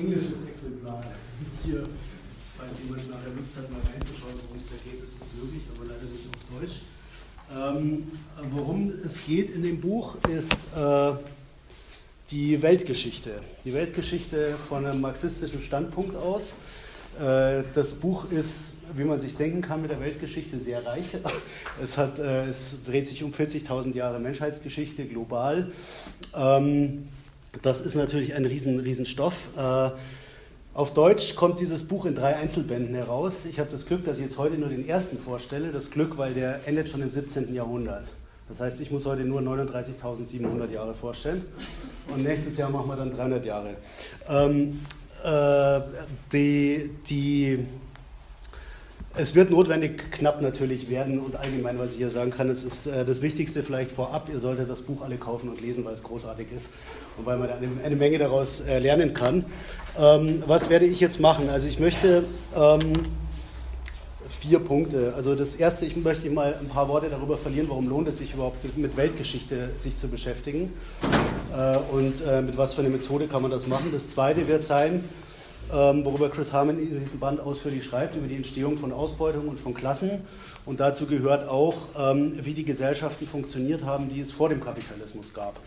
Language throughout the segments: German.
englisches Exemplar hier, falls jemand nachher Lust hat, mal reinzuschauen, worum es da geht, ist es möglich, aber leider nicht auf Deutsch. Ähm, worum es geht in dem Buch ist äh, die Weltgeschichte. Die Weltgeschichte von einem marxistischen Standpunkt aus. Äh, das Buch ist, wie man sich denken kann, mit der Weltgeschichte sehr reich. Es, hat, äh, es dreht sich um 40.000 Jahre Menschheitsgeschichte global. Ähm, das ist natürlich ein riesen, riesen Stoff. Äh, auf Deutsch kommt dieses Buch in drei Einzelbänden heraus. Ich habe das Glück, dass ich jetzt heute nur den ersten vorstelle. Das Glück, weil der endet schon im 17. Jahrhundert. Das heißt, ich muss heute nur 39.700 Jahre vorstellen. Und nächstes Jahr machen wir dann 300 Jahre. Ähm, äh, die, die, es wird notwendig knapp natürlich werden und allgemein, was ich hier sagen kann, es ist äh, das Wichtigste vielleicht vorab, ihr solltet das Buch alle kaufen und lesen, weil es großartig ist und weil man eine, eine Menge daraus äh, lernen kann. Ähm, was werde ich jetzt machen? Also ich möchte ähm, vier Punkte. Also das erste, ich möchte mal ein paar Worte darüber verlieren, warum lohnt es sich überhaupt mit Weltgeschichte sich zu beschäftigen äh, und äh, mit was für eine Methode kann man das machen. Das zweite wird sein, ähm, worüber Chris Harmon in diesem Band ausführlich schreibt, über die Entstehung von Ausbeutung und von Klassen. Und dazu gehört auch, ähm, wie die Gesellschaften funktioniert haben, die es vor dem Kapitalismus gab.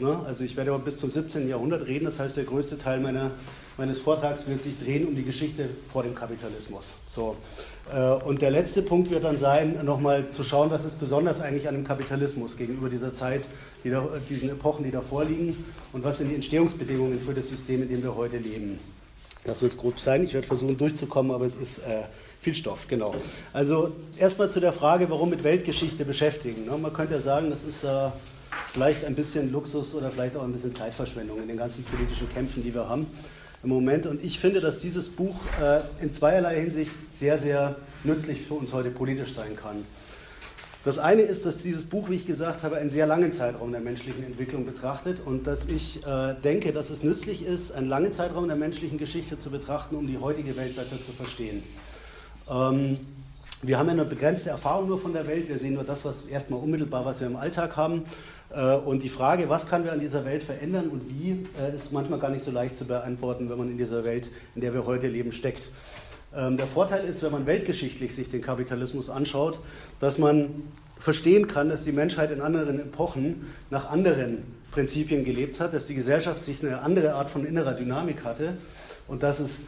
Ne? Also ich werde aber bis zum 17. Jahrhundert reden, das heißt, der größte Teil meiner, meines Vortrags wird sich drehen um die Geschichte vor dem Kapitalismus. So. Äh, und der letzte Punkt wird dann sein, nochmal zu schauen, was ist besonders eigentlich an dem Kapitalismus gegenüber dieser Zeit, die da, diesen Epochen, die da vorliegen und was sind die Entstehungsbedingungen für das System, in dem wir heute leben. Das wird es grob sein. Ich werde versuchen durchzukommen, aber es ist äh, viel Stoff, genau. Also erstmal zu der Frage, warum mit Weltgeschichte beschäftigen. Ne? Man könnte ja sagen, das ist äh, vielleicht ein bisschen Luxus oder vielleicht auch ein bisschen Zeitverschwendung in den ganzen politischen Kämpfen, die wir haben im Moment. Und ich finde, dass dieses Buch äh, in zweierlei Hinsicht sehr, sehr nützlich für uns heute politisch sein kann. Das eine ist, dass dieses Buch, wie ich gesagt habe, einen sehr langen Zeitraum der menschlichen Entwicklung betrachtet und dass ich äh, denke, dass es nützlich ist, einen langen Zeitraum der menschlichen Geschichte zu betrachten, um die heutige Welt besser zu verstehen. Ähm, wir haben ja eine begrenzte Erfahrung nur von der Welt. Wir sehen nur das, was erstmal unmittelbar, was wir im Alltag haben. Äh, und die Frage, was können wir an dieser Welt verändern und wie, äh, ist manchmal gar nicht so leicht zu beantworten, wenn man in dieser Welt, in der wir heute leben, steckt. Ähm, der Vorteil ist, wenn man weltgeschichtlich sich den Kapitalismus anschaut, dass man verstehen kann, dass die Menschheit in anderen Epochen nach anderen Prinzipien gelebt hat, dass die Gesellschaft sich eine andere Art von innerer Dynamik hatte und dass es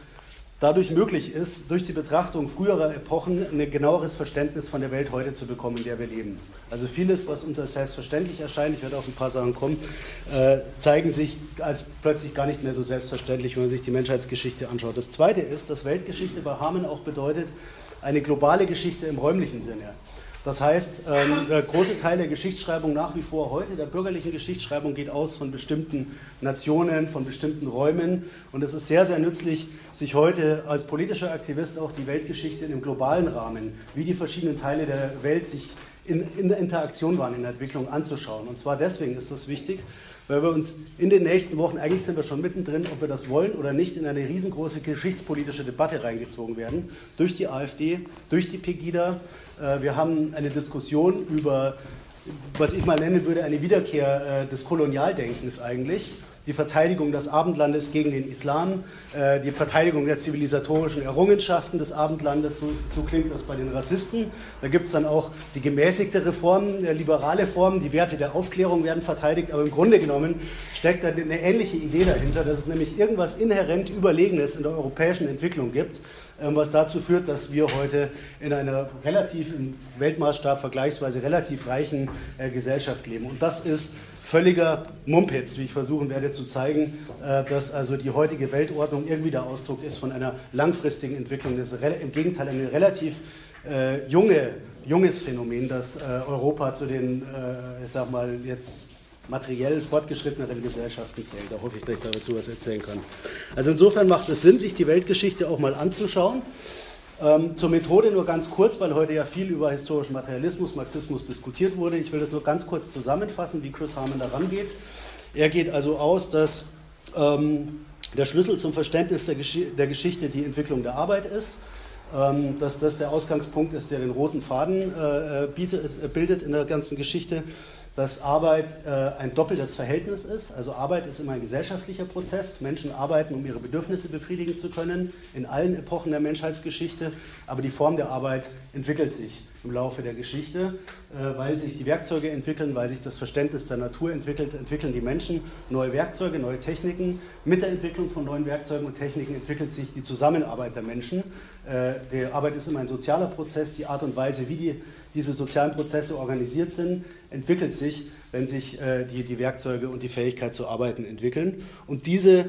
dadurch möglich ist, durch die Betrachtung früherer Epochen ein genaueres Verständnis von der Welt heute zu bekommen, in der wir leben. Also vieles, was uns als selbstverständlich erscheint, ich werde auf ein paar Sachen kommen, äh, zeigen sich als plötzlich gar nicht mehr so selbstverständlich, wenn man sich die Menschheitsgeschichte anschaut. Das Zweite ist, dass Weltgeschichte bei Hamann auch bedeutet, eine globale Geschichte im räumlichen Sinne. Das heißt, ähm, der große Teil der Geschichtsschreibung nach wie vor heute, der bürgerlichen Geschichtsschreibung, geht aus von bestimmten Nationen, von bestimmten Räumen. Und es ist sehr, sehr nützlich, sich heute als politischer Aktivist auch die Weltgeschichte in einem globalen Rahmen, wie die verschiedenen Teile der Welt sich in, in der Interaktion waren, in der Entwicklung anzuschauen. Und zwar deswegen ist das wichtig, weil wir uns in den nächsten Wochen, eigentlich sind wir schon mittendrin, ob wir das wollen oder nicht, in eine riesengroße geschichtspolitische Debatte reingezogen werden, durch die AfD, durch die Pegida, äh, wir haben eine Diskussion über, was ich mal nennen würde, eine Wiederkehr äh, des Kolonialdenkens eigentlich. Die Verteidigung des Abendlandes gegen den Islam, äh, die Verteidigung der zivilisatorischen Errungenschaften des Abendlandes, so, so klingt das bei den Rassisten. Da gibt es dann auch die gemäßigte Reform, liberale Form, die Werte der Aufklärung werden verteidigt, aber im Grunde genommen steckt da eine ähnliche Idee dahinter, dass es nämlich irgendwas inhärent Überlegenes in der europäischen Entwicklung gibt, was dazu führt, dass wir heute in einer relativ im Weltmaßstab vergleichsweise relativ reichen äh, Gesellschaft leben. Und das ist völliger Mumpitz, wie ich versuchen werde zu zeigen, äh, dass also die heutige Weltordnung irgendwie der Ausdruck ist von einer langfristigen Entwicklung. Das ist im Gegenteil eine relativ äh, junge, junges Phänomen, dass Europa zu den, ich sag mal, jetzt materiell fortgeschritteneren Gesellschaften zählt. Da hoffe ich, dass ich dazu was erzählen kann. Also insofern macht es Sinn, sich die Weltgeschichte auch mal anzuschauen. Ähm, zur Methode nur ganz kurz, weil heute ja viel über historischen Materialismus, Marxismus diskutiert wurde. Ich will das nur ganz kurz zusammenfassen, wie Chris Harmon daran geht. Er geht also aus, dass ähm, der Schlüssel zum Verständnis der, Gesch der, Geschichte die Entwicklung der Arbeit ist, ähm, dass das der Ausgangspunkt ist, der den roten Faden äh, bietet, äh, bildet in der ganzen Geschichte dass Arbeit äh, ein doppeltes Verhältnis ist. Also Arbeit ist immer ein gesellschaftlicher Prozess. Menschen arbeiten, um ihre Bedürfnisse befriedigen zu können, in allen Epochen der Menschheitsgeschichte. Aber die Form der Arbeit entwickelt sich im Laufe der Geschichte, äh, weil sich die Werkzeuge entwickeln, weil sich das Verständnis der Natur entwickelt, entwickeln die Menschen neue Werkzeuge, neue Techniken. Mit der Entwicklung von neuen Werkzeugen und Techniken entwickelt sich die Zusammenarbeit der Menschen. Äh, die Arbeit ist immer ein sozialer Prozess. Die Art und Weise, wie die diese sozialen Prozesse organisiert sind, entwickelt sich, wenn sich äh, die, die Werkzeuge und die Fähigkeit zu arbeiten entwickeln. Und diese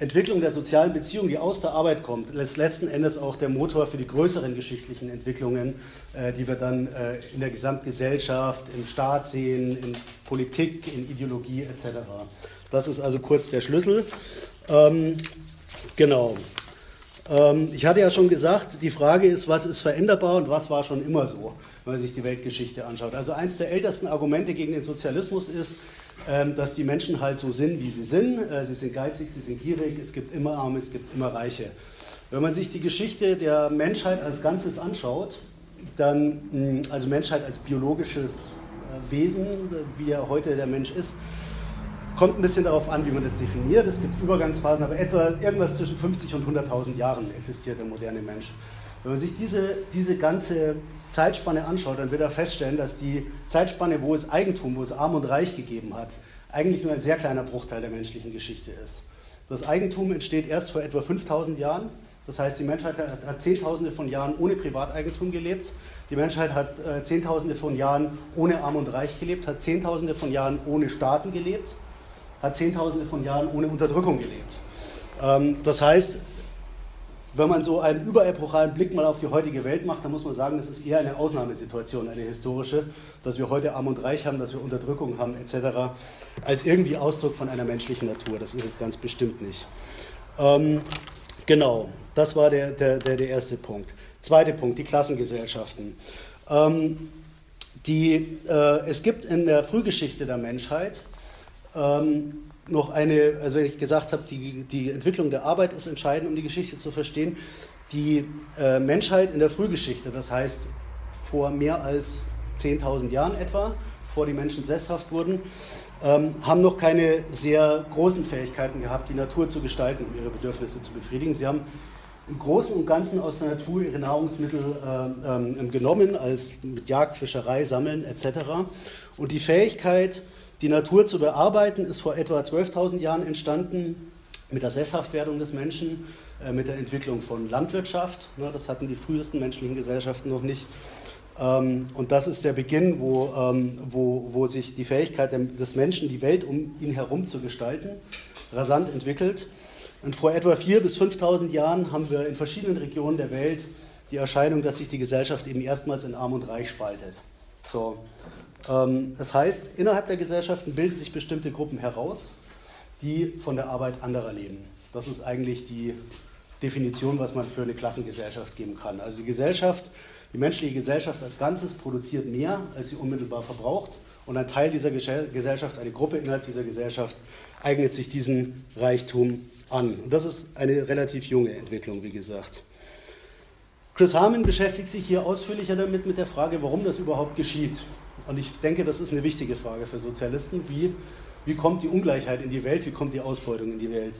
Entwicklung der sozialen Beziehung, die aus der Arbeit kommt, ist letzten Endes auch der Motor für die größeren geschichtlichen Entwicklungen, äh, die wir dann äh, in der Gesamtgesellschaft, im Staat sehen, in Politik, in Ideologie etc. Das ist also kurz der Schlüssel. Ähm, genau. Ähm, ich hatte ja schon gesagt, die Frage ist, was ist veränderbar und was war schon immer so, wenn man sich die Weltgeschichte anschaut. Also eines der ältesten Argumente gegen den Sozialismus ist, ähm, dass die Menschen halt so sind, wie sie sind. Äh, sie sind geizig, sie sind gierig, es gibt immer Arme, es gibt immer Reiche. Wenn man sich die Geschichte der Menschheit als Ganzes anschaut, dann, also Menschheit als biologisches äh, Wesen, wie er heute der Mensch ist, Kommt ein bisschen darauf an, wie man das definiert. Es gibt Übergangsphasen, aber etwa irgendwas zwischen 50 und 100.000 Jahren existiert der moderne Mensch. Wenn man sich diese, diese ganze Zeitspanne anschaut, dann wird er feststellen, dass die Zeitspanne, wo es Eigentum, wo es Arm und Reich gegeben hat, eigentlich nur ein sehr kleiner Bruchteil der menschlichen Geschichte ist. Das Eigentum entsteht erst vor etwa 5000 Jahren. Das heißt, die Menschheit hat Zehntausende von Jahren ohne Privateigentum gelebt. Die Menschheit hat äh, Zehntausende von Jahren ohne Arm und Reich gelebt, hat Zehntausende von Jahren ohne Staaten gelebt hat Zehntausende von Jahren ohne Unterdrückung gelebt. Ähm, das heißt, wenn man so einen überepochalen Blick mal auf die heutige Welt macht, dann muss man sagen, das ist eher eine Ausnahmesituation, eine historische, dass wir heute arm und reich haben, dass wir Unterdrückung haben etc., als irgendwie Ausdruck von einer menschlichen Natur. Das ist es ganz bestimmt nicht. Ähm, genau, das war der, der, der, der, erste Punkt. Zweiter Punkt, die Klassengesellschaften. Ähm, die, äh, es gibt in der Frühgeschichte der Menschheit ähm, noch eine, also wenn ich gesagt habe, die, die Entwicklung der Arbeit ist entscheidend, um die Geschichte zu verstehen. Die äh, Menschheit in der Frühgeschichte, das heißt vor mehr als 10.000 Jahren etwa, bevor die Menschen sesshaft wurden, ähm, haben noch keine sehr großen Fähigkeiten gehabt, die Natur zu gestalten, um ihre Bedürfnisse zu befriedigen. Sie haben im Großen und Ganzen aus der Natur ihre Nahrungsmittel äh, ähm, genommen, als mit Jagd, Fischerei, Sammeln etc. Und die Fähigkeit, die Natur zu bearbeiten ist vor etwa 12.000 Jahren entstanden mit der Sesshaftwerdung des Menschen, äh, mit der Entwicklung von Landwirtschaft. das hatten die frühesten menschlichen Gesellschaften noch nicht. Ähm, und das ist der Beginn, wo, ähm, wo, wo sich die Fähigkeit des Menschen, die Welt um ihn herum zu gestalten, rasant entwickelt. Und vor etwa 4.000 bis 5.000 Jahren haben wir in verschiedenen Regionen der Welt die Erscheinung, dass sich die Gesellschaft eben erstmals in Arm und Reich spaltet. So. Ähm, das heißt, innerhalb der Gesellschaften bilden sich bestimmte Gruppen heraus, die von der Arbeit anderer leben. Das ist eigentlich die Definition, was man für eine Klassengesellschaft geben kann. Also die Gesellschaft, die menschliche Gesellschaft als Ganzes produziert mehr, als sie unmittelbar verbraucht. Und ein Teil dieser Gesellschaft, eine Gruppe innerhalb dieser Gesellschaft, eignet sich diesen Reichtum an. Und das ist eine relativ junge Entwicklung, wie gesagt. Chris Harmon beschäftigt sich hier ausführlicher damit mit der Frage, warum das überhaupt geschieht. Und ich denke, das ist eine wichtige Frage für Sozialisten. Wie, wie kommt die Ungleichheit in die Welt? Wie kommt die Ausbeutung in die Welt?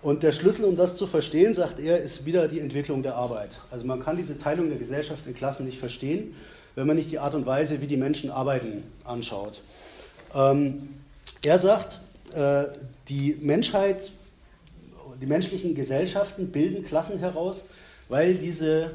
Und der Schlüssel, um das zu verstehen, sagt er, ist wieder die Entwicklung der Arbeit. Also man kann diese Teilung der Gesellschaft in Klassen nicht verstehen, wenn man nicht die Art und Weise, wie die Menschen arbeiten, anschaut. Ähm, er sagt, äh, die Menschheit, die menschlichen Gesellschaften bilden Klassen heraus, weil diese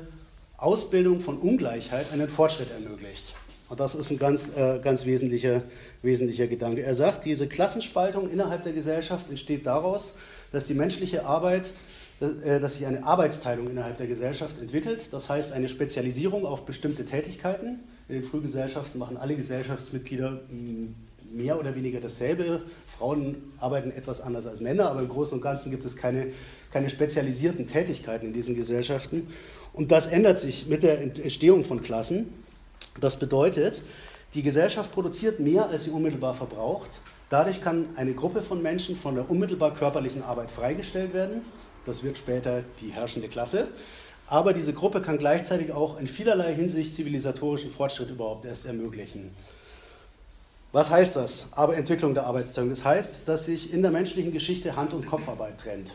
Ausbildung von Ungleichheit einen Fortschritt ermöglicht. Und das ist ein ganz, äh, ganz wesentlicher, wesentlicher Gedanke. Er sagt, diese Klassenspaltung innerhalb der Gesellschaft entsteht daraus, dass die menschliche Arbeit, äh, dass sich eine Arbeitsteilung innerhalb der Gesellschaft entwickelt. Das heißt, eine Spezialisierung auf bestimmte Tätigkeiten. In den Frühgesellschaften machen alle Gesellschaftsmitglieder mm, mehr oder weniger dasselbe. Frauen arbeiten etwas anders als Männer, aber im Großen und Ganzen gibt es keine, keine spezialisierten Tätigkeiten in diesen Gesellschaften. Und das ändert sich mit der Entstehung von Klassen. Das bedeutet, die Gesellschaft produziert mehr, als sie unmittelbar verbraucht. Dadurch kann eine Gruppe von Menschen von der unmittelbar körperlichen Arbeit freigestellt werden. Das wird später die herrschende Klasse. Aber diese Gruppe kann gleichzeitig auch in vielerlei Hinsicht zivilisatorischen Fortschritt überhaupt erst ermöglichen. Was heißt das? Aber Entwicklung der Arbeitsteilung. Das heißt, dass sich in der menschlichen Geschichte Hand- und Kopfarbeit trennt.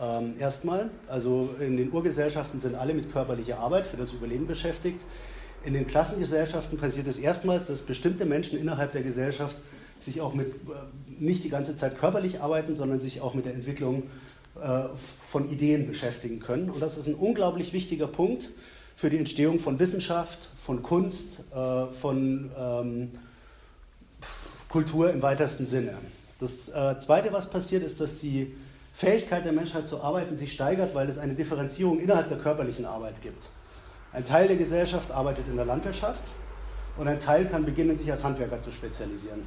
Ähm, erstmal, also in den Urgesellschaften sind alle mit körperlicher Arbeit für das Überleben beschäftigt. In den Klassengesellschaften passiert es erstmals, dass bestimmte Menschen innerhalb der Gesellschaft sich auch mit, äh, nicht die ganze Zeit körperlich arbeiten, sondern sich auch mit der Entwicklung äh, von Ideen beschäftigen können. Und das ist ein unglaublich wichtiger Punkt für die Entstehung von Wissenschaft, von Kunst, äh, von ähm, Kultur im weitesten Sinne. Das Zweite, was passiert, ist, dass die Fähigkeit der Menschheit zu arbeiten sich steigert, weil es eine Differenzierung innerhalb der körperlichen Arbeit gibt. Ein Teil der Gesellschaft arbeitet in der Landwirtschaft und ein Teil kann beginnen, sich als Handwerker zu spezialisieren.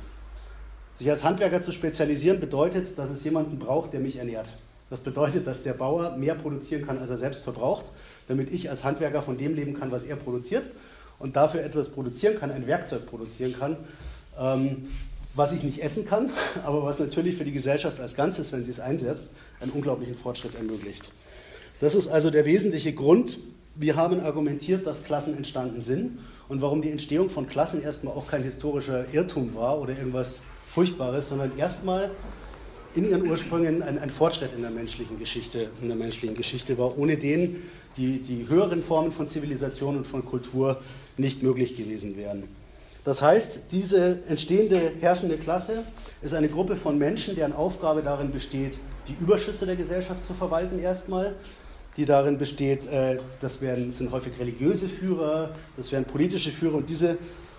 Sich als Handwerker zu spezialisieren bedeutet, dass es jemanden braucht, der mich ernährt. Das bedeutet, dass der Bauer mehr produzieren kann, als er selbst verbraucht, damit ich als Handwerker von dem leben kann, was er produziert und dafür etwas produzieren kann, ein Werkzeug produzieren kann, ähm, was ich nicht essen kann, aber was natürlich für die Gesellschaft als Ganzes, wenn sie es einsetzt, einen unglaublichen Fortschritt ermöglicht. Das ist also der wesentliche Grund. Wir haben argumentiert, dass Klassen entstanden sind und warum die Entstehung von Klassen erstmal auch kein historischer Irrtum war oder irgendwas Furchtbares, sondern erstmal in ihren Ursprüngen ein, ein, Fortschritt in der menschlichen Geschichte, in der menschlichen Geschichte war, ohne den die, die höheren Formen von Zivilisation und von Kultur nicht möglich gewesen wären. Das heißt, diese entstehende herrschende Klasse ist eine Gruppe von Menschen, deren Aufgabe darin besteht, die Überschüsse der Gesellschaft zu verwalten erstmal, die darin besteht, äh, das werden, sind häufig religiöse Führer, das werden politische Führer und diese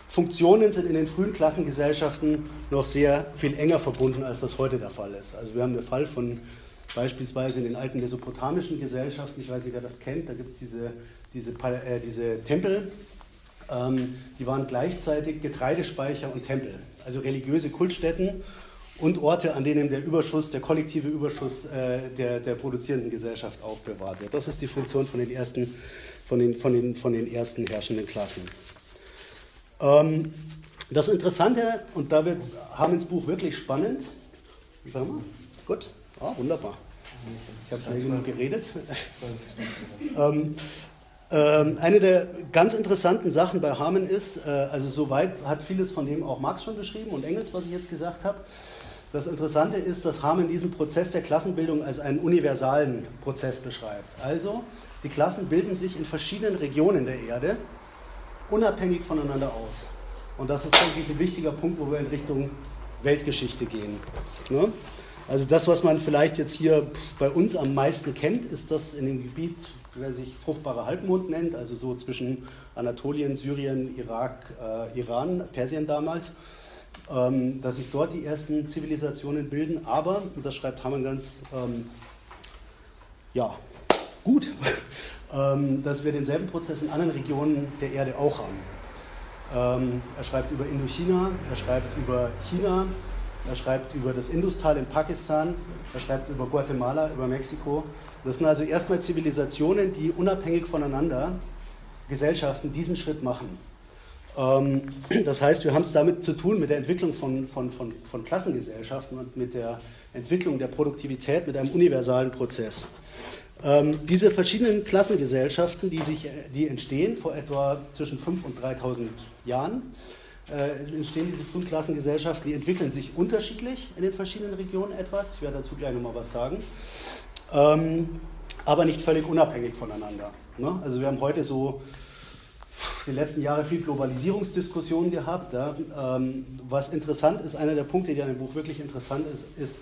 Funktionen sind in den frühen Klassengesellschaften noch sehr viel enger verbunden, als das heute der Fall ist. Also wir haben den Fall von beispielsweise in den alten mesopotamischen Gesellschaften, ich weiß nicht, wer das kennt, da gibt es diese, diese, äh, diese Tempel, ähm, die waren gleichzeitig Getreidespeicher und Tempel, also religiöse Kultstätten und Orte, an denen der Überschuss, der kollektive Überschuss äh, der, der produzierenden Gesellschaft aufbewahrt wird. Das ist die Funktion von den ersten, von den, von den, von den ersten herrschenden Klassen. Ähm, das Interessante, und da wird Hamens Buch wirklich spannend, sag mal, gut, ah, wunderbar. Ich habe schnell genug geredet. ähm, ähm, eine der ganz interessanten Sachen bei Hamann ist, äh, also soweit hat vieles von dem auch Marx schon beschrieben und Engels, was ich jetzt gesagt habe. Das Interessante ist, dass Hamann diesen Prozess der Klassenbildung als einen universalen Prozess beschreibt. Also, die Klassen bilden sich in verschiedenen Regionen der Erde unabhängig voneinander aus. Und das ist, denke ich, ein wichtiger Punkt, wo wir in Richtung Weltgeschichte gehen. Ne? Also das, was man vielleicht jetzt hier bei uns am meisten kennt, ist das in dem Gebiet der sich fruchtbare Halbmond nennt, also so zwischen Anatolien, Syrien, Irak, äh, Iran, Persien damals, ähm, dass sich dort die ersten Zivilisationen bilden. Aber, und das schreibt Hamann ganz ähm, ja, gut, ähm, dass wir denselben Prozess in anderen Regionen der Erde auch haben. Ähm, er schreibt über Indochina, er schreibt über China, er schreibt über das Industal in Pakistan, er schreibt über Guatemala, über Mexiko. Das sind also erstmal Zivilisationen, die unabhängig voneinander Gesellschaften diesen Schritt machen. Ähm, das heißt, wir haben es damit zu tun mit der Entwicklung von, von, von, von Klassengesellschaften und mit der Entwicklung der Produktivität mit einem universalen Prozess. Ähm, diese verschiedenen Klassengesellschaften, die, sich, die entstehen vor etwa zwischen 5.000 und 3.000 Jahren, äh, entstehen diese Frühklassengesellschaften, die entwickeln sich unterschiedlich in den verschiedenen Regionen etwas. Ich werde dazu gleich nochmal was sagen. Ähm, aber nicht völlig unabhängig voneinander. Ne? Also wir haben heute so die letzten Jahre viel Globalisierungsdiskussionen gehabt. Ja? Ähm, was interessant ist, einer der Punkte, die an dem Buch wirklich interessant ist, ist,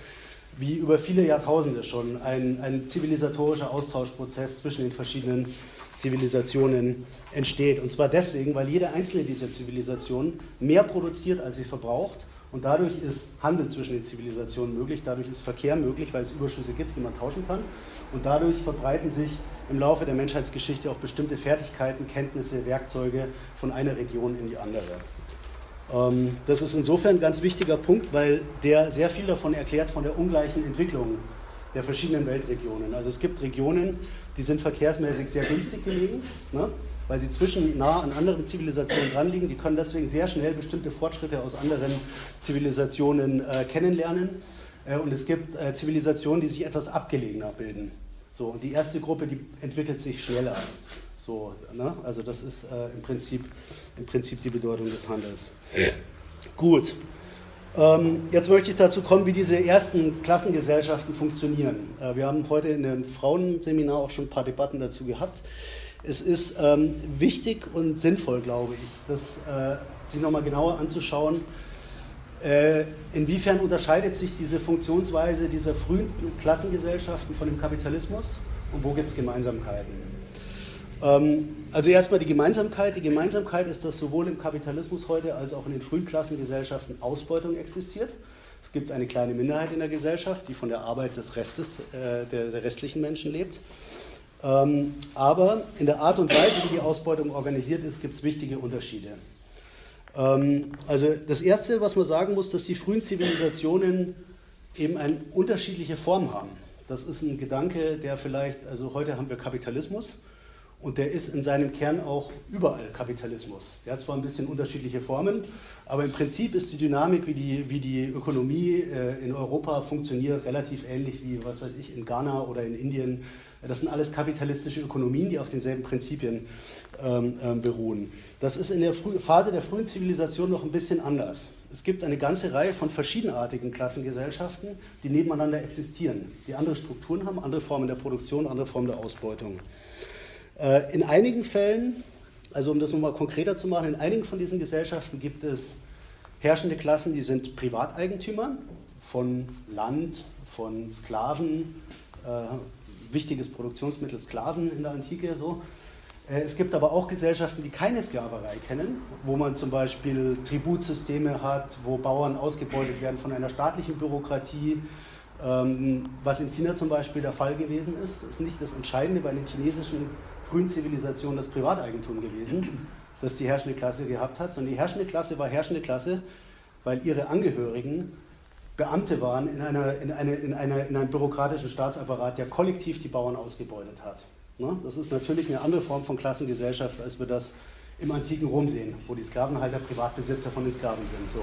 wie über viele Jahrtausende schon ein, ein zivilisatorischer Austauschprozess zwischen den verschiedenen Zivilisationen entsteht. Und zwar deswegen, weil jede einzelne dieser Zivilisationen mehr produziert, als sie verbraucht. Und dadurch ist Handel zwischen den Zivilisationen möglich, dadurch ist Verkehr möglich, weil es Überschüsse gibt, die man tauschen kann. Und dadurch verbreiten sich im Laufe der Menschheitsgeschichte auch bestimmte Fertigkeiten, Kenntnisse, Werkzeuge von einer Region in die andere. Ähm, das ist insofern ein ganz wichtiger Punkt, weil der sehr viel davon erklärt, von der ungleichen Entwicklung der verschiedenen Weltregionen. Also es gibt Regionen, die sind verkehrsmäßig sehr günstig gelegen, ne? weil sie zwischen nah an anderen Zivilisationen dran liegen. Die können deswegen sehr schnell bestimmte Fortschritte aus anderen Zivilisationen äh, kennenlernen. Äh, und es gibt äh, Zivilisationen, die sich etwas abgelegener bilden. So, und die erste Gruppe, die entwickelt sich schneller. So, ne? Also das ist äh, im, Prinzip, im Prinzip die Bedeutung des Handels. Gut. Ähm, jetzt möchte ich dazu kommen, wie diese ersten Klassengesellschaften funktionieren. Äh, wir haben heute in einem Frauenseminar auch schon ein paar Debatten dazu gehabt. Es ist ähm, wichtig und sinnvoll, glaube ich, das äh, sich nochmal genauer anzuschauen, inwiefern unterscheidet sich diese Funktionsweise dieser frühen Klassengesellschaften von dem Kapitalismus und wo gibt es Gemeinsamkeiten? Ähm, also erstmal die Gemeinsamkeit. Die Gemeinsamkeit ist, dass sowohl im Kapitalismus heute als auch in den frühen Klassengesellschaften Ausbeutung existiert. Es gibt eine kleine Minderheit in der Gesellschaft, die von der Arbeit des Restes, äh, der, der, restlichen Menschen lebt. Ähm, aber in der Art und Weise, wie die Ausbeutung organisiert ist, gibt es wichtige Unterschiede. Ähm, also das Erste, was man sagen muss, dass die frühen Zivilisationen eben eine unterschiedliche Form haben. Das ist ein Gedanke, der vielleicht, also heute haben wir Kapitalismus und der ist in seinem Kern auch überall Kapitalismus. Der hat zwar ein bisschen unterschiedliche Formen, aber im Prinzip ist die Dynamik, wie die, wie die Ökonomie äh, in Europa funktioniert, relativ ähnlich wie, was weiß ich, in Ghana oder in Indien. Das sind alles kapitalistische Ökonomien, die auf denselben Prinzipien ähm, ähm, beruhen. Das ist in der Frü Phase der frühen Zivilisation noch ein bisschen anders. Es gibt eine ganze Reihe von verschiedenartigen Klassengesellschaften, die nebeneinander existieren, die andere Strukturen haben, andere Formen der Produktion, andere Formen der Ausbeutung. Äh, in einigen Fällen, also um das nochmal konkreter zu machen, in einigen von diesen Gesellschaften gibt es herrschende Klassen, die sind Privateigentümer von Land, von Sklaven, äh, wichtiges Produktionsmittel Sklaven in der Antike so. Äh, es gibt aber auch Gesellschaften, die keine Sklaverei kennen, wo man zum Beispiel Tributsysteme hat, wo Bauern ausgebeutet werden von einer staatlichen Bürokratie. Ähm, was in China zum Beispiel der Fall gewesen ist, ist nicht das Entscheidende bei den chinesischen frühen Zivilisationen das Privateigentum gewesen, das die herrschende Klasse gehabt hat, sondern die herrschende Klasse war herrschende Klasse, weil ihre Angehörigen Beamte waren in, einer, in, eine, in, einer, in einem bürokratischen Staatsapparat, der kollektiv die Bauern ausgebeutet hat. Ne? Das ist natürlich eine andere Form von Klassengesellschaft, als wir das im antiken Rom sehen, wo die Sklavenhalter Privatbesitzer von den Sklaven sind. So.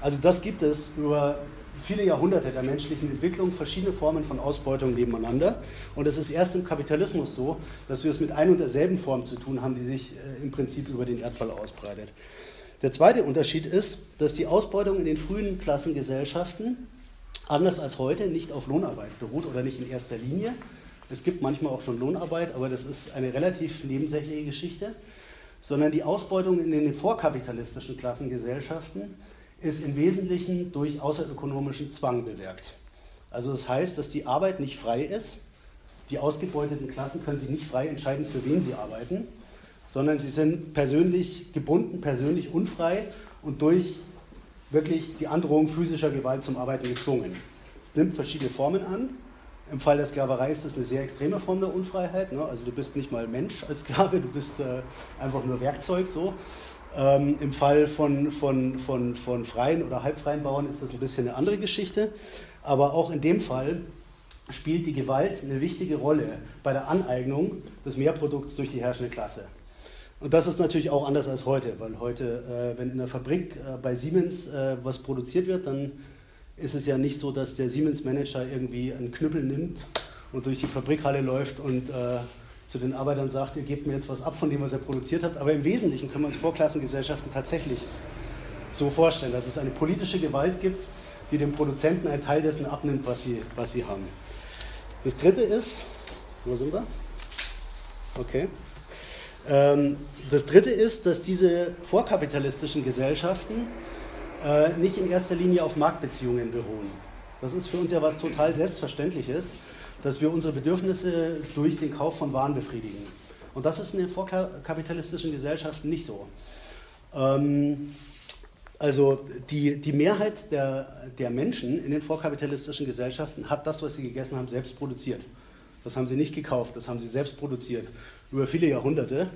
Also das gibt es über viele Jahrhunderte der menschlichen Entwicklung, verschiedene Formen von Ausbeutung nebeneinander. Und es ist erst im Kapitalismus so, dass wir es mit ein und derselben Form zu tun haben, die sich äh, im Prinzip über den Erdball ausbreitet. Der zweite Unterschied ist, dass die Ausbeutung in den frühen Klassengesellschaften anders als heute nicht auf Lohnarbeit beruht oder nicht in erster Linie. Es gibt manchmal auch schon Lohnarbeit, aber das ist eine relativ nebensächliche Geschichte, sondern die Ausbeutung in den vorkapitalistischen Klassengesellschaften ist im Wesentlichen durch außerökonomischen Zwang bewirkt. Also das heißt, dass die Arbeit nicht frei ist. Die ausgebeuteten Klassen können sich nicht frei entscheiden, für wen sie arbeiten, sondern sie sind persönlich gebunden, persönlich unfrei und durch wirklich die Androhung physischer Gewalt zum Arbeiten gezwungen. Es nimmt verschiedene Formen an. Im Fall der Sklaverei ist das eine sehr extreme Form der Unfreiheit. Ne? Also du bist nicht mal Mensch als Sklave, du bist äh, einfach nur Werkzeug so. Ähm, Im Fall von, von, von, von freien oder halbfreien Bauern ist das ein bisschen eine andere Geschichte. Aber auch in dem Fall spielt die Gewalt eine wichtige Rolle bei der Aneignung des Mehrprodukts durch die herrschende Klasse. Und das ist natürlich auch anders als heute, weil heute, äh, wenn in der Fabrik äh, bei Siemens äh, was produziert wird, dann ist es ja nicht so, dass der Siemens-Manager irgendwie einen Knüppel nimmt und durch die Fabrikhalle läuft und äh, zu den Arbeitern sagt, ihr gebt mir jetzt was ab von dem, was er produziert hat. Aber im Wesentlichen können wir uns Vorklassengesellschaften tatsächlich so vorstellen, dass es eine politische Gewalt gibt, die dem Produzenten einen Teil dessen abnimmt, was sie, was sie haben. Das dritte ist, wo sind wir? Okay. Ähm, das dritte ist, dass diese vorkapitalistischen Gesellschaften äh, nicht in erster Linie auf Marktbeziehungen beruhen. Das ist für uns ja was total Selbstverständliches dass wir unsere Bedürfnisse durch den Kauf von Waren befriedigen. Und das ist in den vorkapitalistischen Gesellschaften nicht so. Ähm, also die, die Mehrheit der, der Menschen in den vorkapitalistischen Gesellschaften hat das, was sie gegessen haben, selbst produziert. Das haben sie nicht gekauft, das haben sie selbst produziert über viele Jahrhunderte.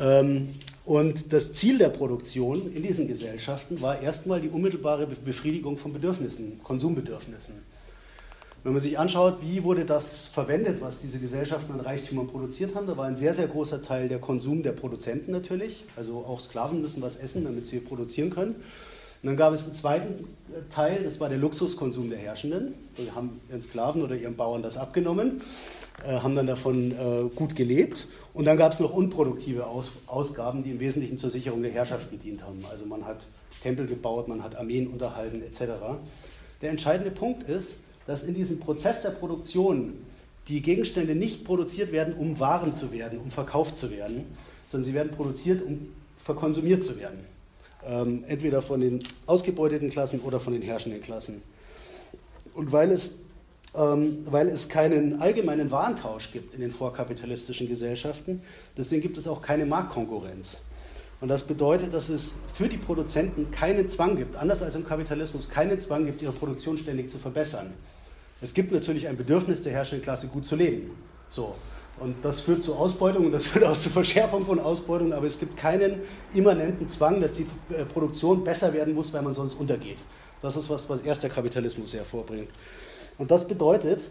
Ähm, und das Ziel der Produktion in diesen Gesellschaften war erstmal die unmittelbare Befriedigung von Bedürfnissen, Konsumbedürfnissen. Wenn man sich anschaut, wie wurde das verwendet, was diese Gesellschaften an Reichtümern produziert haben, da war ein sehr, sehr großer Teil der Konsum der Produzenten natürlich. Also auch Sklaven müssen was essen, damit sie produzieren können. Und dann gab es einen zweiten Teil, das war der Luxuskonsum der Herrschenden. Die haben ihren Sklaven oder ihren Bauern das abgenommen. Äh, haben dann davon äh, gut gelebt. Und dann gab es noch unproduktive Aus Ausgaben, die im Wesentlichen zur Sicherung der Herrschaft gedient haben. Also man hat Tempel gebaut, man hat Armeen unterhalten etc. Der entscheidende Punkt ist, dass in diesem Prozess der Produktion die Gegenstände nicht produziert werden, um Waren zu werden, um verkauft zu werden, sondern sie werden produziert, um verkonsumiert zu werden. Ähm, entweder von den ausgebeuteten Klassen oder von den herrschenden Klassen. Und weil es, weil es keinen allgemeinen Warentausch gibt in den vorkapitalistischen Gesellschaften, deswegen gibt es auch keine Marktkonkurrenz. Und das bedeutet, dass es für die Produzenten keinen Zwang gibt, anders als im Kapitalismus, keinen Zwang gibt, ihre Produktion ständig zu verbessern. Es gibt natürlich ein Bedürfnis der herrschenden Klasse, gut zu leben. So. Und das führt zu Ausbeutung und das führt auch zur Verschärfung von Ausbeutung, aber es gibt keinen immanenten Zwang, dass die äh, Produktion besser werden muss, weil man sonst untergeht. Das ist was, was erst der Kapitalismus hervorbringt. Und das bedeutet,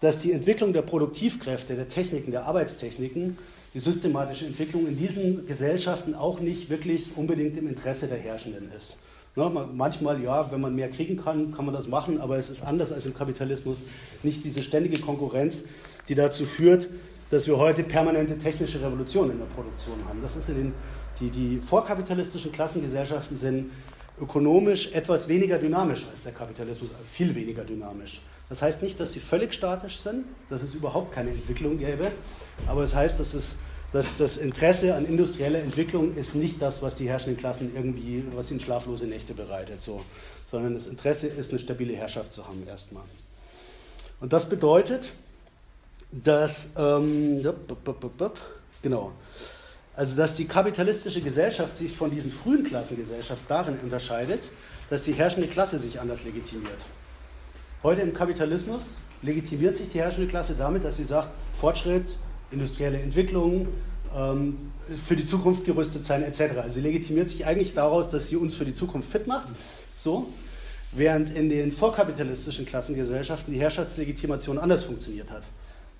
dass die Entwicklung der Produktivkräfte, der Techniken, der Arbeitstechniken, die systematische Entwicklung in diesen Gesellschaften auch nicht wirklich unbedingt im Interesse der Herrschenden ist. Ne, manchmal, ja, wenn man mehr kriegen kann, kann man das machen, aber es ist anders als im Kapitalismus. Nicht diese ständige Konkurrenz, die dazu führt, dass wir heute permanente technische Revolutionen in der Produktion haben. Das ist in den, die, die vorkapitalistischen Klassengesellschaften sind ökonomisch etwas weniger dynamisch als der Kapitalismus, viel weniger dynamisch. Das heißt nicht, dass sie völlig statisch sind, dass es überhaupt keine Entwicklung gäbe, aber es heißt, dass es dass das Interesse an industrieller Entwicklung ist nicht das, was die herrschenden Klassen irgendwie, was ihnen schlaflose Nächte bereitet, so, sondern das Interesse ist, eine stabile Herrschaft zu haben erstmal. Und das bedeutet, dass, ähm, genau, also dass die kapitalistische Gesellschaft sich von diesen frühen Klassengesellschaften darin unterscheidet, dass die herrschende Klasse sich anders legitimiert. Heute im Kapitalismus legitimiert sich die herrschende Klasse damit, dass sie sagt, Fortschritt, industrielle Entwicklung, ähm, für die Zukunft gerüstet sein etc. Also sie legitimiert sich eigentlich daraus, dass sie uns für die Zukunft fit macht. So. Während in den vorkapitalistischen Klassengesellschaften die Herrschaftslegitimation anders funktioniert hat.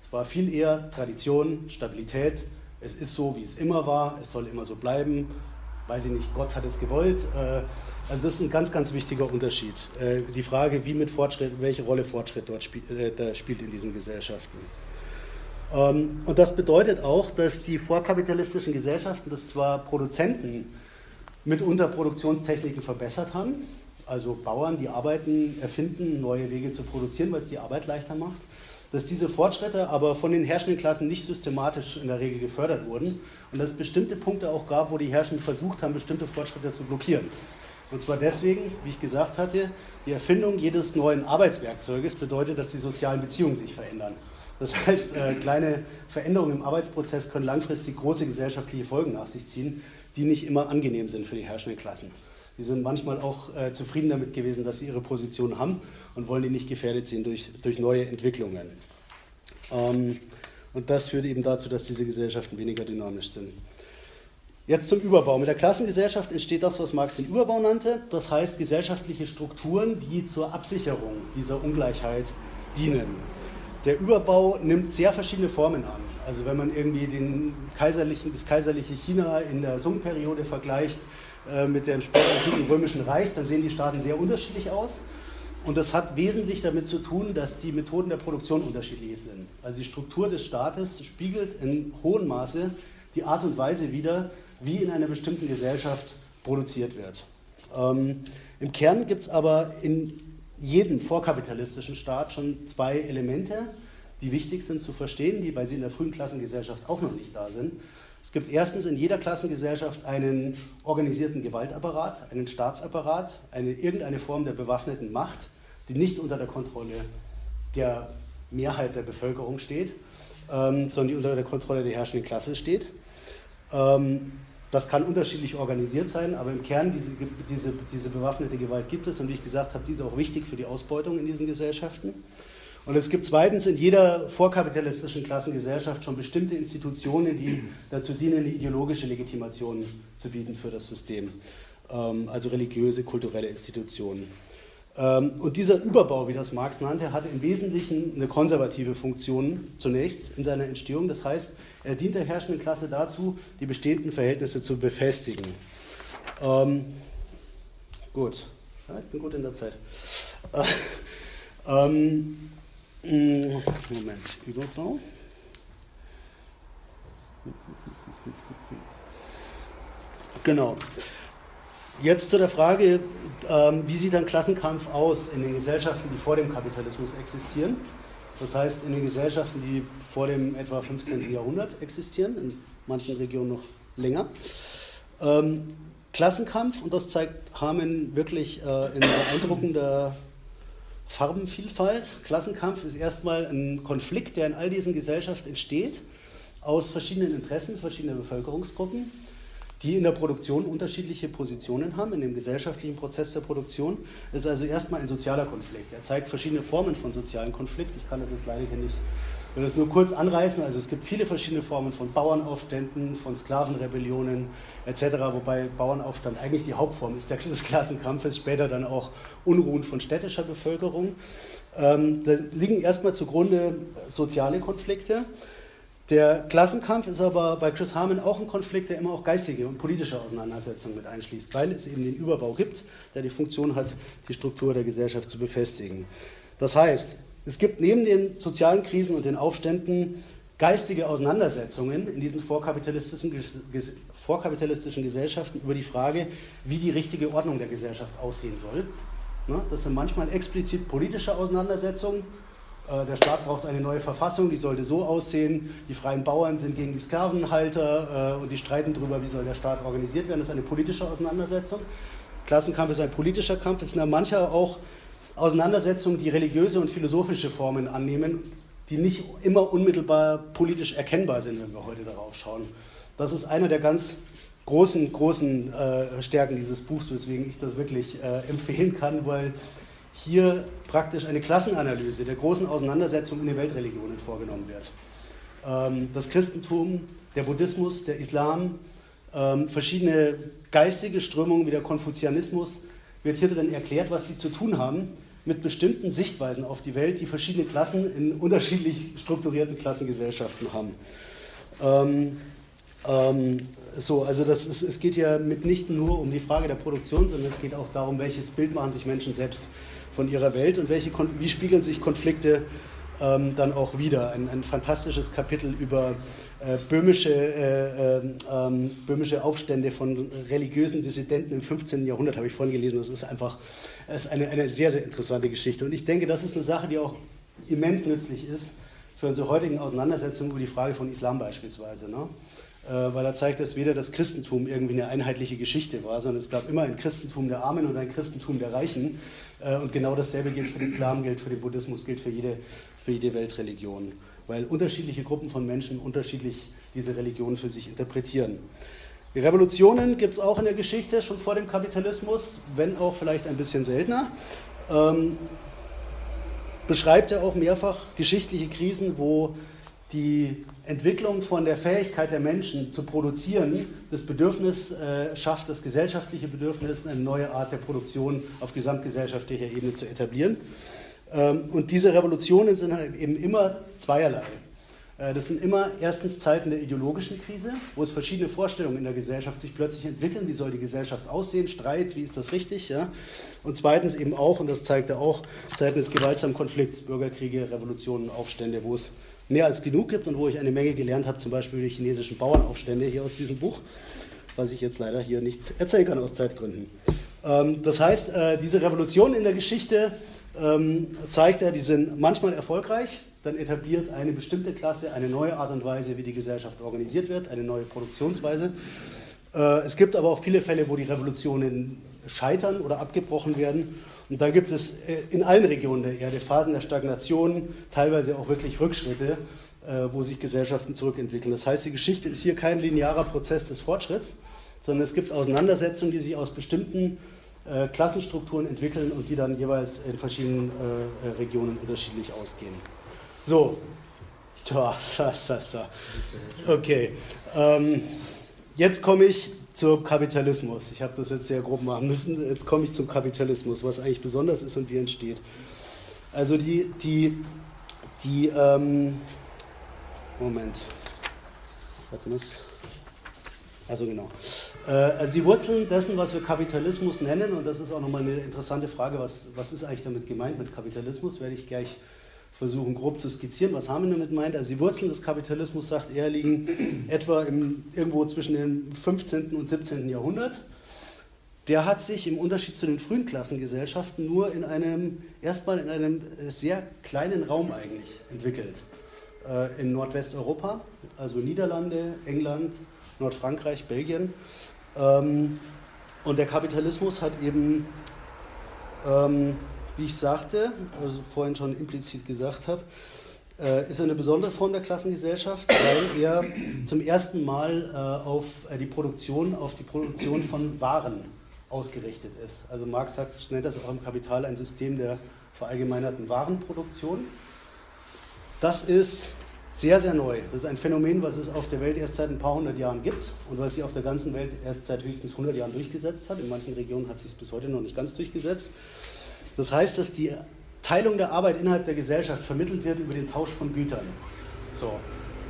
Es war viel eher Tradition, Stabilität, es ist so, wie es immer war, es soll immer so bleiben, weiß ich nicht, Gott hat es gewollt. Äh, also das ist ein ganz, ganz wichtiger Unterschied. Äh, die Frage, wie mit Fortschritt, welche Rolle Fortschritt dort äh, spielt in diesen Gesellschaften. Ähm, und das bedeutet auch, dass die vorkapitalistischen Gesellschaften, dass zwar Produzenten mitunter Produktionstechniken verbessert haben, also Bauern, die arbeiten, erfinden neue Wege zu produzieren, weil es die Arbeit leichter macht, dass diese Fortschritte aber von den herrschenden Klassen nicht systematisch in der Regel gefördert wurden und dass es bestimmte Punkte auch gab, wo die Herrschenden versucht haben, bestimmte Fortschritte zu blockieren. Und zwar deswegen, wie ich gesagt hatte, die Erfindung jedes neuen Arbeitswerkzeuges bedeutet, dass die sozialen Beziehungen sich verändern. Das heißt, äh, kleine Veränderungen im Arbeitsprozess können langfristig große gesellschaftliche Folgen nach sich ziehen, die nicht immer angenehm sind für die herrschenden Klassen. Die sind manchmal auch äh, zufrieden damit gewesen, dass sie ihre Position haben und wollen die nicht gefährdet sehen durch, durch neue Entwicklungen. Ähm, und das führt eben dazu, dass diese Gesellschaften weniger dynamisch sind. Jetzt zum Überbau. Mit der Klassengesellschaft entsteht das, was Marx den Überbau nannte. Das heißt gesellschaftliche Strukturen, die zur Absicherung dieser Ungleichheit dienen. Der Überbau nimmt sehr verschiedene Formen an. Also wenn man irgendwie den kaiserlichen, das kaiserliche China in der Song-Periode vergleicht äh, mit dem späteren römischen Reich, dann sehen die Staaten sehr unterschiedlich aus. Und das hat wesentlich damit zu tun, dass die Methoden der Produktion unterschiedlich sind. Also die Struktur des Staates spiegelt in hohem Maße die Art und Weise wider, wie in einer bestimmten Gesellschaft produziert wird. Ähm, Im Kern gibt es aber in jeden vorkapitalistischen Staat schon zwei Elemente, die wichtig sind zu verstehen, die, weil sie in der frühen Klassengesellschaft auch noch nicht da sind. Es gibt erstens in jeder Klassengesellschaft einen organisierten Gewaltapparat, einen Staatsapparat, eine, irgendeine Form der bewaffneten Macht, die nicht unter der Kontrolle der Mehrheit der Bevölkerung steht, ähm, sondern die unter der Kontrolle der herrschenden Klasse steht. Ähm, das kann unterschiedlich organisiert sein, aber im Kern diese, diese, diese bewaffnete Gewalt gibt es und wie ich gesagt habe, diese auch wichtig für die Ausbeutung in diesen Gesellschaften. Und es gibt zweitens in jeder vorkapitalistischen Klassengesellschaft schon bestimmte Institutionen, die dazu dienen, die ideologische Legitimation zu bieten für das System, ähm, also religiöse, kulturelle Institutionen. Ähm, und dieser Überbau, wie das Marx nannte, hat im Wesentlichen eine konservative Funktion zunächst in seiner Entstehung. Das heißt, er dient der herrschenden Klasse dazu, die bestehenden Verhältnisse zu befestigen. Ähm, gut, ja, ich bin gut in der Zeit. Äh, ähm, hm, Moment, Überbau. Genau. Jetzt zu der Frage, ähm, wie sieht ein Klassenkampf aus in den Gesellschaften, die vor dem Kapitalismus existieren? Das heißt, in den Gesellschaften, die vor dem etwa 15. Jahrhundert existieren, in manchen Regionen noch länger. Ähm, Klassenkampf, und das zeigt Harmen wirklich äh, in beeindruckender Farbenvielfalt. Klassenkampf ist erstmal ein Konflikt, der in all diesen Gesellschaften entsteht, aus verschiedenen Interessen verschiedener Bevölkerungsgruppen die in der Produktion unterschiedliche Positionen haben, in dem gesellschaftlichen Prozess der Produktion. Es ist also erstmal ein sozialer Konflikt. Er zeigt verschiedene Formen von sozialen Konflikt. Ich kann das jetzt leider hier nicht, will das nur kurz anreißen. Also es gibt viele verschiedene Formen von Bauernaufständen, von Sklavenrebellionen etc., wobei Bauernaufstand eigentlich die Hauptform ist des Klassenkampfes, später dann auch Unruhen von städtischer Bevölkerung. Ähm, da liegen erstmal zugrunde soziale Konflikte. Der Klassenkampf ist aber bei Chris Harmon auch ein Konflikt, der immer auch geistige und politische Auseinandersetzungen mit einschließt, weil es eben den Überbau gibt, der die Funktion hat, die Struktur der Gesellschaft zu befestigen. Das heißt, es gibt neben den sozialen Krisen und den Aufständen geistige Auseinandersetzungen in diesen vorkapitalistischen, vorkapitalistischen Gesellschaften über die Frage, wie die richtige Ordnung der Gesellschaft aussehen soll. Ne, das sind manchmal explizit politische Auseinandersetzungen, der Staat braucht eine neue Verfassung, die sollte so aussehen. Die freien Bauern sind gegen die Sklavenhalter äh, und die streiten darüber, wie soll der Staat organisiert werden. Das ist eine politische Auseinandersetzung. Klassenkampf ist ein politischer Kampf. Es sind ja mancher auch Auseinandersetzungen, die religiöse und philosophische Formen annehmen, die nicht immer unmittelbar politisch erkennbar sind, wenn wir heute darauf schauen. Das ist einer der ganz großen, großen äh, Stärken dieses Buchs, weswegen ich das wirklich äh, empfehlen kann, weil hier praktisch eine Klassenanalyse der großen Auseinandersetzung in den Weltreligionen vorgenommen wird. Ähm, das Christentum, der Buddhismus, der Islam, ähm, verschiedene geistige Strömungen wie der Konfuzianismus wird hier drin erklärt, was sie zu tun haben mit bestimmten Sichtweisen auf die Welt, die verschiedene Klassen in unterschiedlich strukturierten Klassengesellschaften haben. Ähm, ähm, so, also das ist, es geht ja mitnichten nur um die Frage der Produktion, sondern es geht auch darum, welches Bild machen sich Menschen selbst von ihrer Welt und welche, wie spiegeln sich Konflikte ähm, dann auch wieder. Ein, ein fantastisches Kapitel über äh, böhmische, äh, ähm böhmische Aufstände von religiösen Dissidenten im 15. Jahrhundert habe ich vorhin gelesen. Das ist einfach das ist eine, eine sehr, sehr interessante Geschichte. Und ich denke, das ist eine Sache, die auch immens nützlich ist für unsere heutigen Auseinandersetzungen über die Frage von Islam beispielsweise. Ne? Äh, weil er zeigt, dass weder das Christentum irgendwie eine einheitliche Geschichte war, sondern es gab immer ein Christentum der Armen und ein Christentum der Reichen. Äh, und genau dasselbe gilt für den Islam, gilt für den Buddhismus, gilt für jede, für jede Weltreligion, weil unterschiedliche Gruppen von Menschen unterschiedlich diese Religion für sich interpretieren. Revolutionen gibt es auch in der Geschichte, schon vor dem Kapitalismus, wenn auch vielleicht ein bisschen seltener. Ähm, beschreibt er auch mehrfach geschichtliche Krisen, wo die Entwicklung von der Fähigkeit der Menschen zu produzieren das Bedürfnis äh, schafft, das gesellschaftliche Bedürfnis, eine neue Art der Produktion auf gesamtgesellschaftlicher Ebene zu etablieren. Ähm, und diese Revolutionen sind halt eben immer zweierlei. Äh, das sind immer erstens Zeiten der ideologischen Krise, wo es verschiedene Vorstellungen in der Gesellschaft sich plötzlich entwickeln. Wie soll die Gesellschaft aussehen? Streit, wie ist das richtig? Ja? Und zweitens eben auch, und das zeigt er auch, Zeiten des gewaltsamen Konflikts, Bürgerkriege, Revolutionen, Aufstände, wo es mehr als genug gibt und wo ich eine Menge gelernt habe, zum Beispiel die chinesischen Bauernaufstände hier aus diesem Buch, was ich jetzt leider hier nicht erzählen kann aus Zeitgründen. Ähm, das heißt, äh, diese Revolution in der Geschichte ähm, zeigt er, die sind manchmal erfolgreich, dann etabliert eine bestimmte Klasse eine neue Art und Weise, wie die Gesellschaft organisiert wird, eine neue Produktionsweise. Äh, es gibt aber auch viele Fälle, wo die Revolutionen scheitern oder abgebrochen werden und dann gibt es äh, in allen Regionen der Erde Phasen der Stagnation, teilweise auch wirklich Rückschritte, äh, wo sich Gesellschaften zurückentwickeln. Das heißt, die Geschichte ist hier kein linearer Prozess des Fortschritts, sondern es gibt Auseinandersetzungen, die sich aus bestimmten äh, Klassenstrukturen entwickeln und die dann jeweils in verschiedenen Regionen unterschiedlich ausgehen. So, okay. Ähm, jetzt komme ich zum Kapitalismus. Ich habe das jetzt sehr grob machen müssen. Jetzt komme ich zum Kapitalismus, was eigentlich besonders ist und wie entsteht. Also die, die, die, ähm, Moment. Also genau. Äh, also die Wurzeln dessen, was wir Kapitalismus nennen, und das ist auch nochmal eine interessante Frage, was, was ist eigentlich damit gemeint mit Kapitalismus, werde ich gleich versuchen grob zu skizzieren, was Hamann damit meint. Also die Wurzeln des Kapitalismus, sagt er, liegen etwa im, irgendwo zwischen dem 15. und 17. Jahrhundert. Der hat sich im Unterschied zu den frühen Klassengesellschaften nur in einem, erstmal in einem sehr kleinen Raum eigentlich entwickelt. Äh, in Nordwesteuropa, also Niederlande, England, Nordfrankreich, Belgien. Ähm, und der Kapitalismus hat eben ähm, wie ich sagte, also vorhin schon implizit gesagt habe, äh, ist eine besondere Form der Klassengesellschaft, weil er zum ersten Mal äh, auf äh, die Produktion, auf die Produktion von Waren ausgerichtet ist. Also Marx sagt, nennt das auch im Kapital ein System der verallgemeinerten Warenproduktion. Das ist sehr, sehr neu. Das ist ein Phänomen, was es auf der Welt erst seit ein paar hundert Jahren gibt und was sich auf der ganzen Welt erst seit höchstens 100 Jahren durchgesetzt hat. In manchen Regionen hat es sich bis heute noch nicht ganz durchgesetzt. Das heißt, dass die Teilung der Arbeit innerhalb der Gesellschaft vermittelt wird über den Tausch von Gütern. So.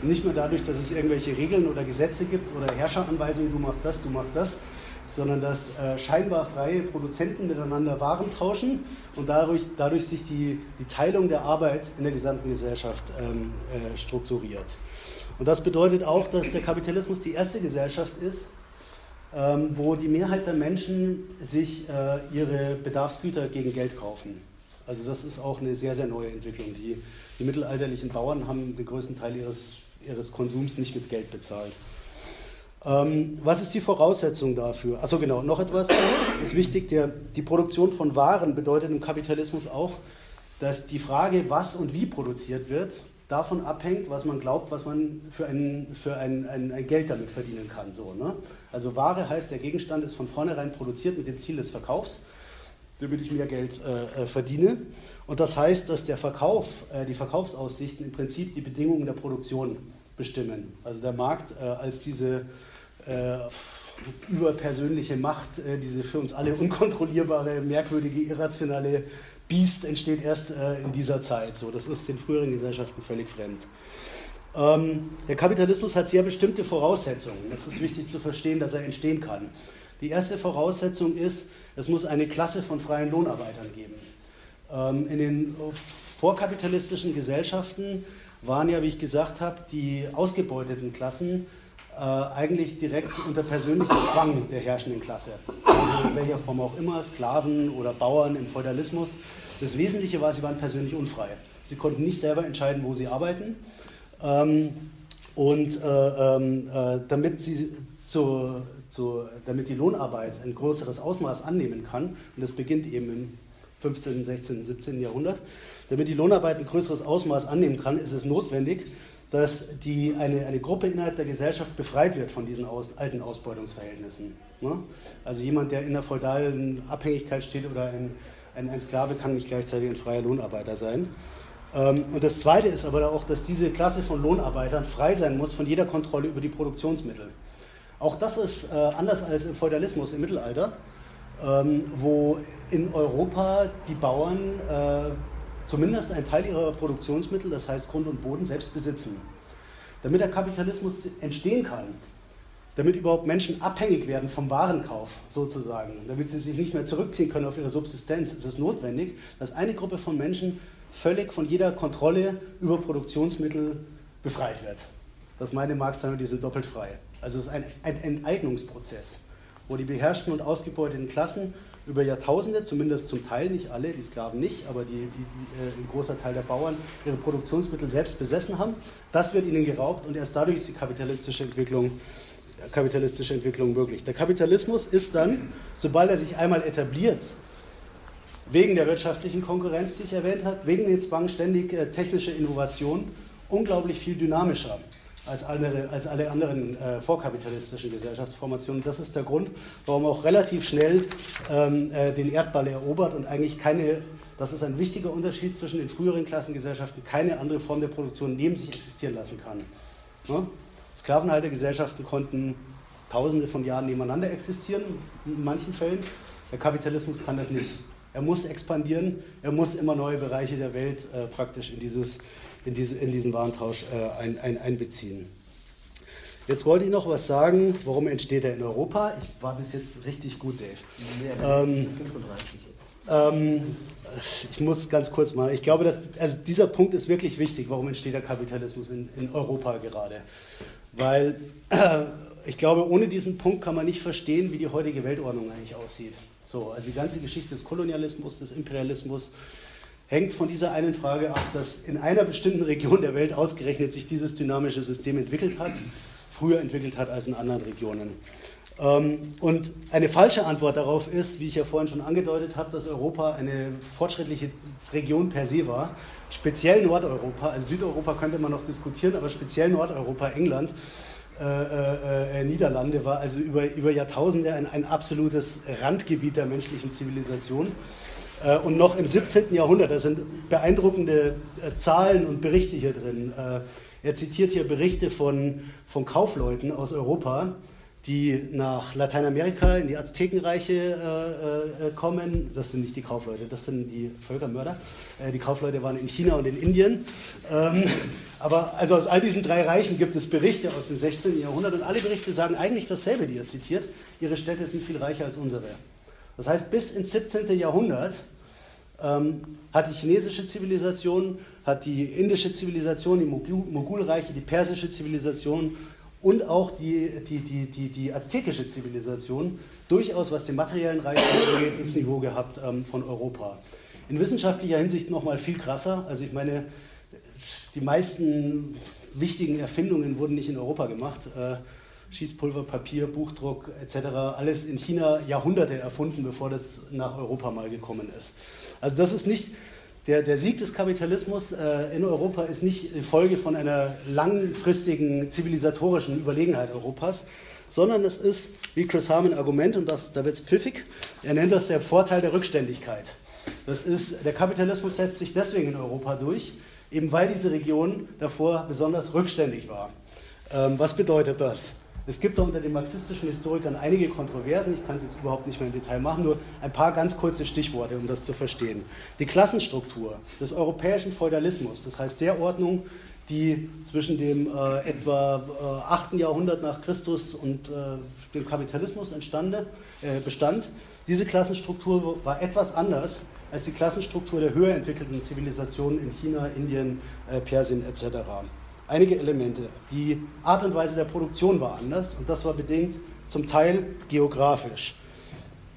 Nicht mehr dadurch, dass es irgendwelche Regeln oder Gesetze gibt oder Herrscheranweisungen, du machst das, du machst das, sondern dass äh, scheinbar freie Produzenten miteinander Waren tauschen und dadurch, dadurch sich die, die Teilung der Arbeit in der gesamten Gesellschaft ähm, äh, strukturiert. Und das bedeutet auch, dass der Kapitalismus die erste Gesellschaft ist, wo die Mehrheit der Menschen sich äh, ihre Bedarfsgüter gegen Geld kaufen. Also das ist auch eine sehr, sehr neue Entwicklung. Die, die mittelalterlichen Bauern haben den größten Teil ihres, ihres Konsums nicht mit Geld bezahlt. Ähm, was ist die Voraussetzung dafür? Achso, genau, noch etwas ist wichtig. Der, die Produktion von Waren bedeutet im Kapitalismus auch, dass die Frage, was und wie produziert wird, davon abhängt, was man glaubt, was man für ein, für ein, ein, ein Geld damit verdienen kann. So, ne? Also Ware heißt, der Gegenstand ist von vornherein produziert mit dem Ziel des Verkaufs, damit ich mehr Geld äh, äh, verdiene. Und das heißt, dass der Verkauf, äh, die Verkaufsaussichten im Prinzip die Bedingungen der Produktion bestimmen. Also der Markt äh, als diese äh, überpersönliche Macht, äh, diese für uns alle unkontrollierbare, merkwürdige, irrationale Biest entsteht erst äh, in dieser Zeit. So, das ist den früheren Gesellschaften völlig fremd. Ähm, der Kapitalismus hat sehr bestimmte Voraussetzungen. Es ist wichtig zu verstehen, dass er entstehen kann. Die erste Voraussetzung ist, es muss eine Klasse von freien Lohnarbeitern geben. Ähm, in den vorkapitalistischen Gesellschaften waren ja, wie ich gesagt habe, die ausgebeuteten Klassen eigentlich direkt unter persönlichem Zwang der herrschenden Klasse. Also in welcher Form auch immer, Sklaven oder Bauern im Feudalismus. Das Wesentliche war, sie waren persönlich unfrei. Sie konnten nicht selber entscheiden, wo sie arbeiten. Ähm, und äh, ähm, äh, damit, sie zu, zu, damit die Lohnarbeit ein größeres Ausmaß annehmen kann, und das beginnt eben im 15., 16., 17. Jahrhundert, damit die Lohnarbeit ein größeres Ausmaß annehmen kann, ist es notwendig, dass die, eine, eine Gruppe innerhalb der Gesellschaft befreit wird von diesen aus, alten Ausbeutungsverhältnissen. Ne? Also jemand, der in der feudalen Abhängigkeit steht oder ein ein, ein Sklave kann nicht gleichzeitig ein freier Lohnarbeiter sein. Ähm, und das Zweite ist aber auch, dass diese Klasse von Lohnarbeitern frei sein muss von jeder Kontrolle über die Produktionsmittel. Auch das ist äh, anders als im Feudalismus im Mittelalter, ähm, wo in Europa die Bauern äh, zumindest einen Teil ihrer Produktionsmittel, das heißt Grund und Boden, selbst besitzen. Damit der Kapitalismus entstehen kann, damit überhaupt Menschen abhängig werden vom Warenkauf sozusagen, damit sie sich nicht mehr zurückziehen können auf ihre Subsistenz, ist es notwendig, dass eine Gruppe von Menschen völlig von jeder Kontrolle über Produktionsmittel befreit wird. Das meine Marx sagen, die sind doppelt frei. Also es ist ein, ein Enteignungsprozess, wo die beherrschten und ausgebeuteten Klassen über Jahrtausende, zumindest zum Teil, nicht alle, die Sklaven nicht, aber die, die, die äh, ein großer Teil der Bauern ihre Produktionsmittel selbst besessen haben. Das wird ihnen geraubt und erst dadurch ist die kapitalistische Entwicklung kapitalistische Entwicklung möglich. Der Kapitalismus ist dann, sobald er sich einmal etabliert, wegen der wirtschaftlichen Konkurrenz, die ich erwähnt habe, wegen dem Zwang ständig äh, technische Innovation, unglaublich viel dynamischer als alle, als alle anderen äh, vorkapitalistischen Gesellschaftsformationen. Das ist der Grund, warum auch relativ schnell ähm, äh, den Erdball erobert und eigentlich keine, das ist ein wichtiger Unterschied zwischen den früheren Klassengesellschaften, keine andere Form der Produktion neben sich existieren lassen kann. Ja? Sklavenhaltergesellschaften konnten tausende von Jahren nebeneinander existieren, in manchen Fällen. Der Kapitalismus kann das nicht. Er muss expandieren, er muss immer neue Bereiche der Welt äh, praktisch in, dieses, in, diese, in diesen Warentausch äh, ein, ein, einbeziehen. Jetzt wollte ich noch was sagen, warum entsteht er in Europa? Ich war bis jetzt richtig gut, Dave. Nee, ähm, 35 jetzt. Ähm, ich muss ganz kurz mal, ich glaube, dass, also dieser Punkt ist wirklich wichtig, warum entsteht der Kapitalismus in, in Europa gerade. Weil äh, ich glaube, ohne diesen Punkt kann man nicht verstehen, wie die heutige Weltordnung eigentlich aussieht. So, also die ganze Geschichte des Kolonialismus, des Imperialismus hängt von dieser einen Frage ab, dass in einer bestimmten Region der Welt ausgerechnet sich dieses dynamische System entwickelt hat, früher entwickelt hat als in anderen Regionen. Ähm, und eine falsche Antwort darauf ist, wie ich ja vorhin schon angedeutet habe, dass Europa eine fortschrittliche Region per se war. Speziell Nordeuropa, also Südeuropa könnte man noch diskutieren, aber speziell Nordeuropa, England, äh, äh, äh, Niederlande war also über, über Jahrtausende ein, ein absolutes Randgebiet der menschlichen Zivilisation. Äh, und noch im 17. Jahrhundert, da sind beeindruckende äh, Zahlen und Berichte hier drin. Äh, er zitiert hier Berichte von, von Kaufleuten aus Europa, die nach Lateinamerika in die Aztekenreiche äh, äh, kommen. Das sind nicht die Kaufleute, das sind die Völkermörder. Äh, die Kaufleute waren in China und in Indien. Ähm, aber also aus all diesen drei Reichen gibt es Berichte aus dem 16. Jahrhundert und alle Berichte sagen eigentlich dasselbe, die er zitiert. Ihre Städte sind viel reicher als unsere. Das heißt, bis ins 17. Jahrhundert ähm, hat die chinesische Zivilisation, hat die indische Zivilisation, die Mogulreiche, die persische Zivilisation und auch die, die, die, die, die aztekische Zivilisation durchaus, was den materiellen Reichtum angeht, das Niveau gehabt ähm, von Europa. In wissenschaftlicher Hinsicht nochmal viel krasser. Also ich meine, die meisten wichtigen Erfindungen wurden nicht in Europa gemacht. Äh, Schießpulver, Papier, Buchdruck etc. Alles in China Jahrhunderte erfunden, bevor das nach Europa mal gekommen ist. Also das ist nicht der, der Sieg des Kapitalismus äh, in Europa ist nicht Folge von einer langfristigen zivilisatorischen Überlegenheit Europas, sondern es ist, wie Chris Harmon Argument, und das, da wird es pfiffig, er nennt das der Vorteil der Rückständigkeit. Das ist, der Kapitalismus setzt sich deswegen in Europa durch, eben weil diese Region davor besonders rückständig war. Ähm, was bedeutet das? Es gibt unter den marxistischen Historikern einige Kontroversen, ich kann es jetzt überhaupt nicht mehr im Detail machen, nur ein paar ganz kurze Stichworte, um das zu verstehen. Die Klassenstruktur des europäischen Feudalismus, das heißt der Ordnung, die zwischen dem äh, etwa äh, 8. Jahrhundert nach Christus und äh, dem Kapitalismus entstande, äh, bestand, diese Klassenstruktur war etwas anders als die Klassenstruktur der höher entwickelten Zivilisationen in China, Indien, äh, Persien etc einige Elemente. Die Art und Weise der Produktion war anders und das war bedingt zum Teil geografisch.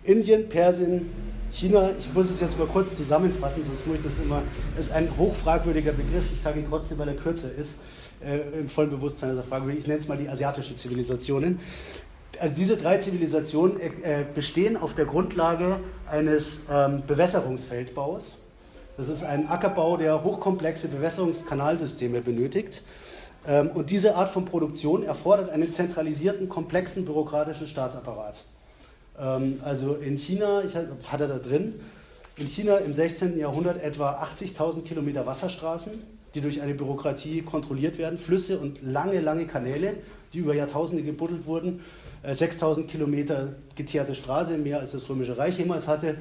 Indien, Persien, China, ich muss es jetzt mal kurz zusammenfassen, sonst muss ich das immer, ist ein hochfragwürdiger Begriff, ich sage ihn trotzdem, weil er kürzer ist, äh, im vollen Bewusstsein dieser Frage, ich nenne es mal die asiatischen Zivilisationen. Also diese drei Zivilisationen äh, bestehen auf der Grundlage eines ähm, Bewässerungsfeldbaus. Das ist ein Ackerbau, der hochkomplexe Bewässerungskanalsysteme benötigt. Ähm, und diese Art von Produktion erfordert einen zentralisierten, komplexen bürokratischen Staatsapparat. Ähm, also in China, ich hatte da drin, in China im 16. Jahrhundert etwa 80.000 Kilometer Wasserstraßen, die durch eine Bürokratie kontrolliert werden, Flüsse und lange, lange Kanäle, die über Jahrtausende gebuddelt wurden, 6.000 äh, Kilometer geteerte Straße, mehr als das Römische Reich jemals hatte,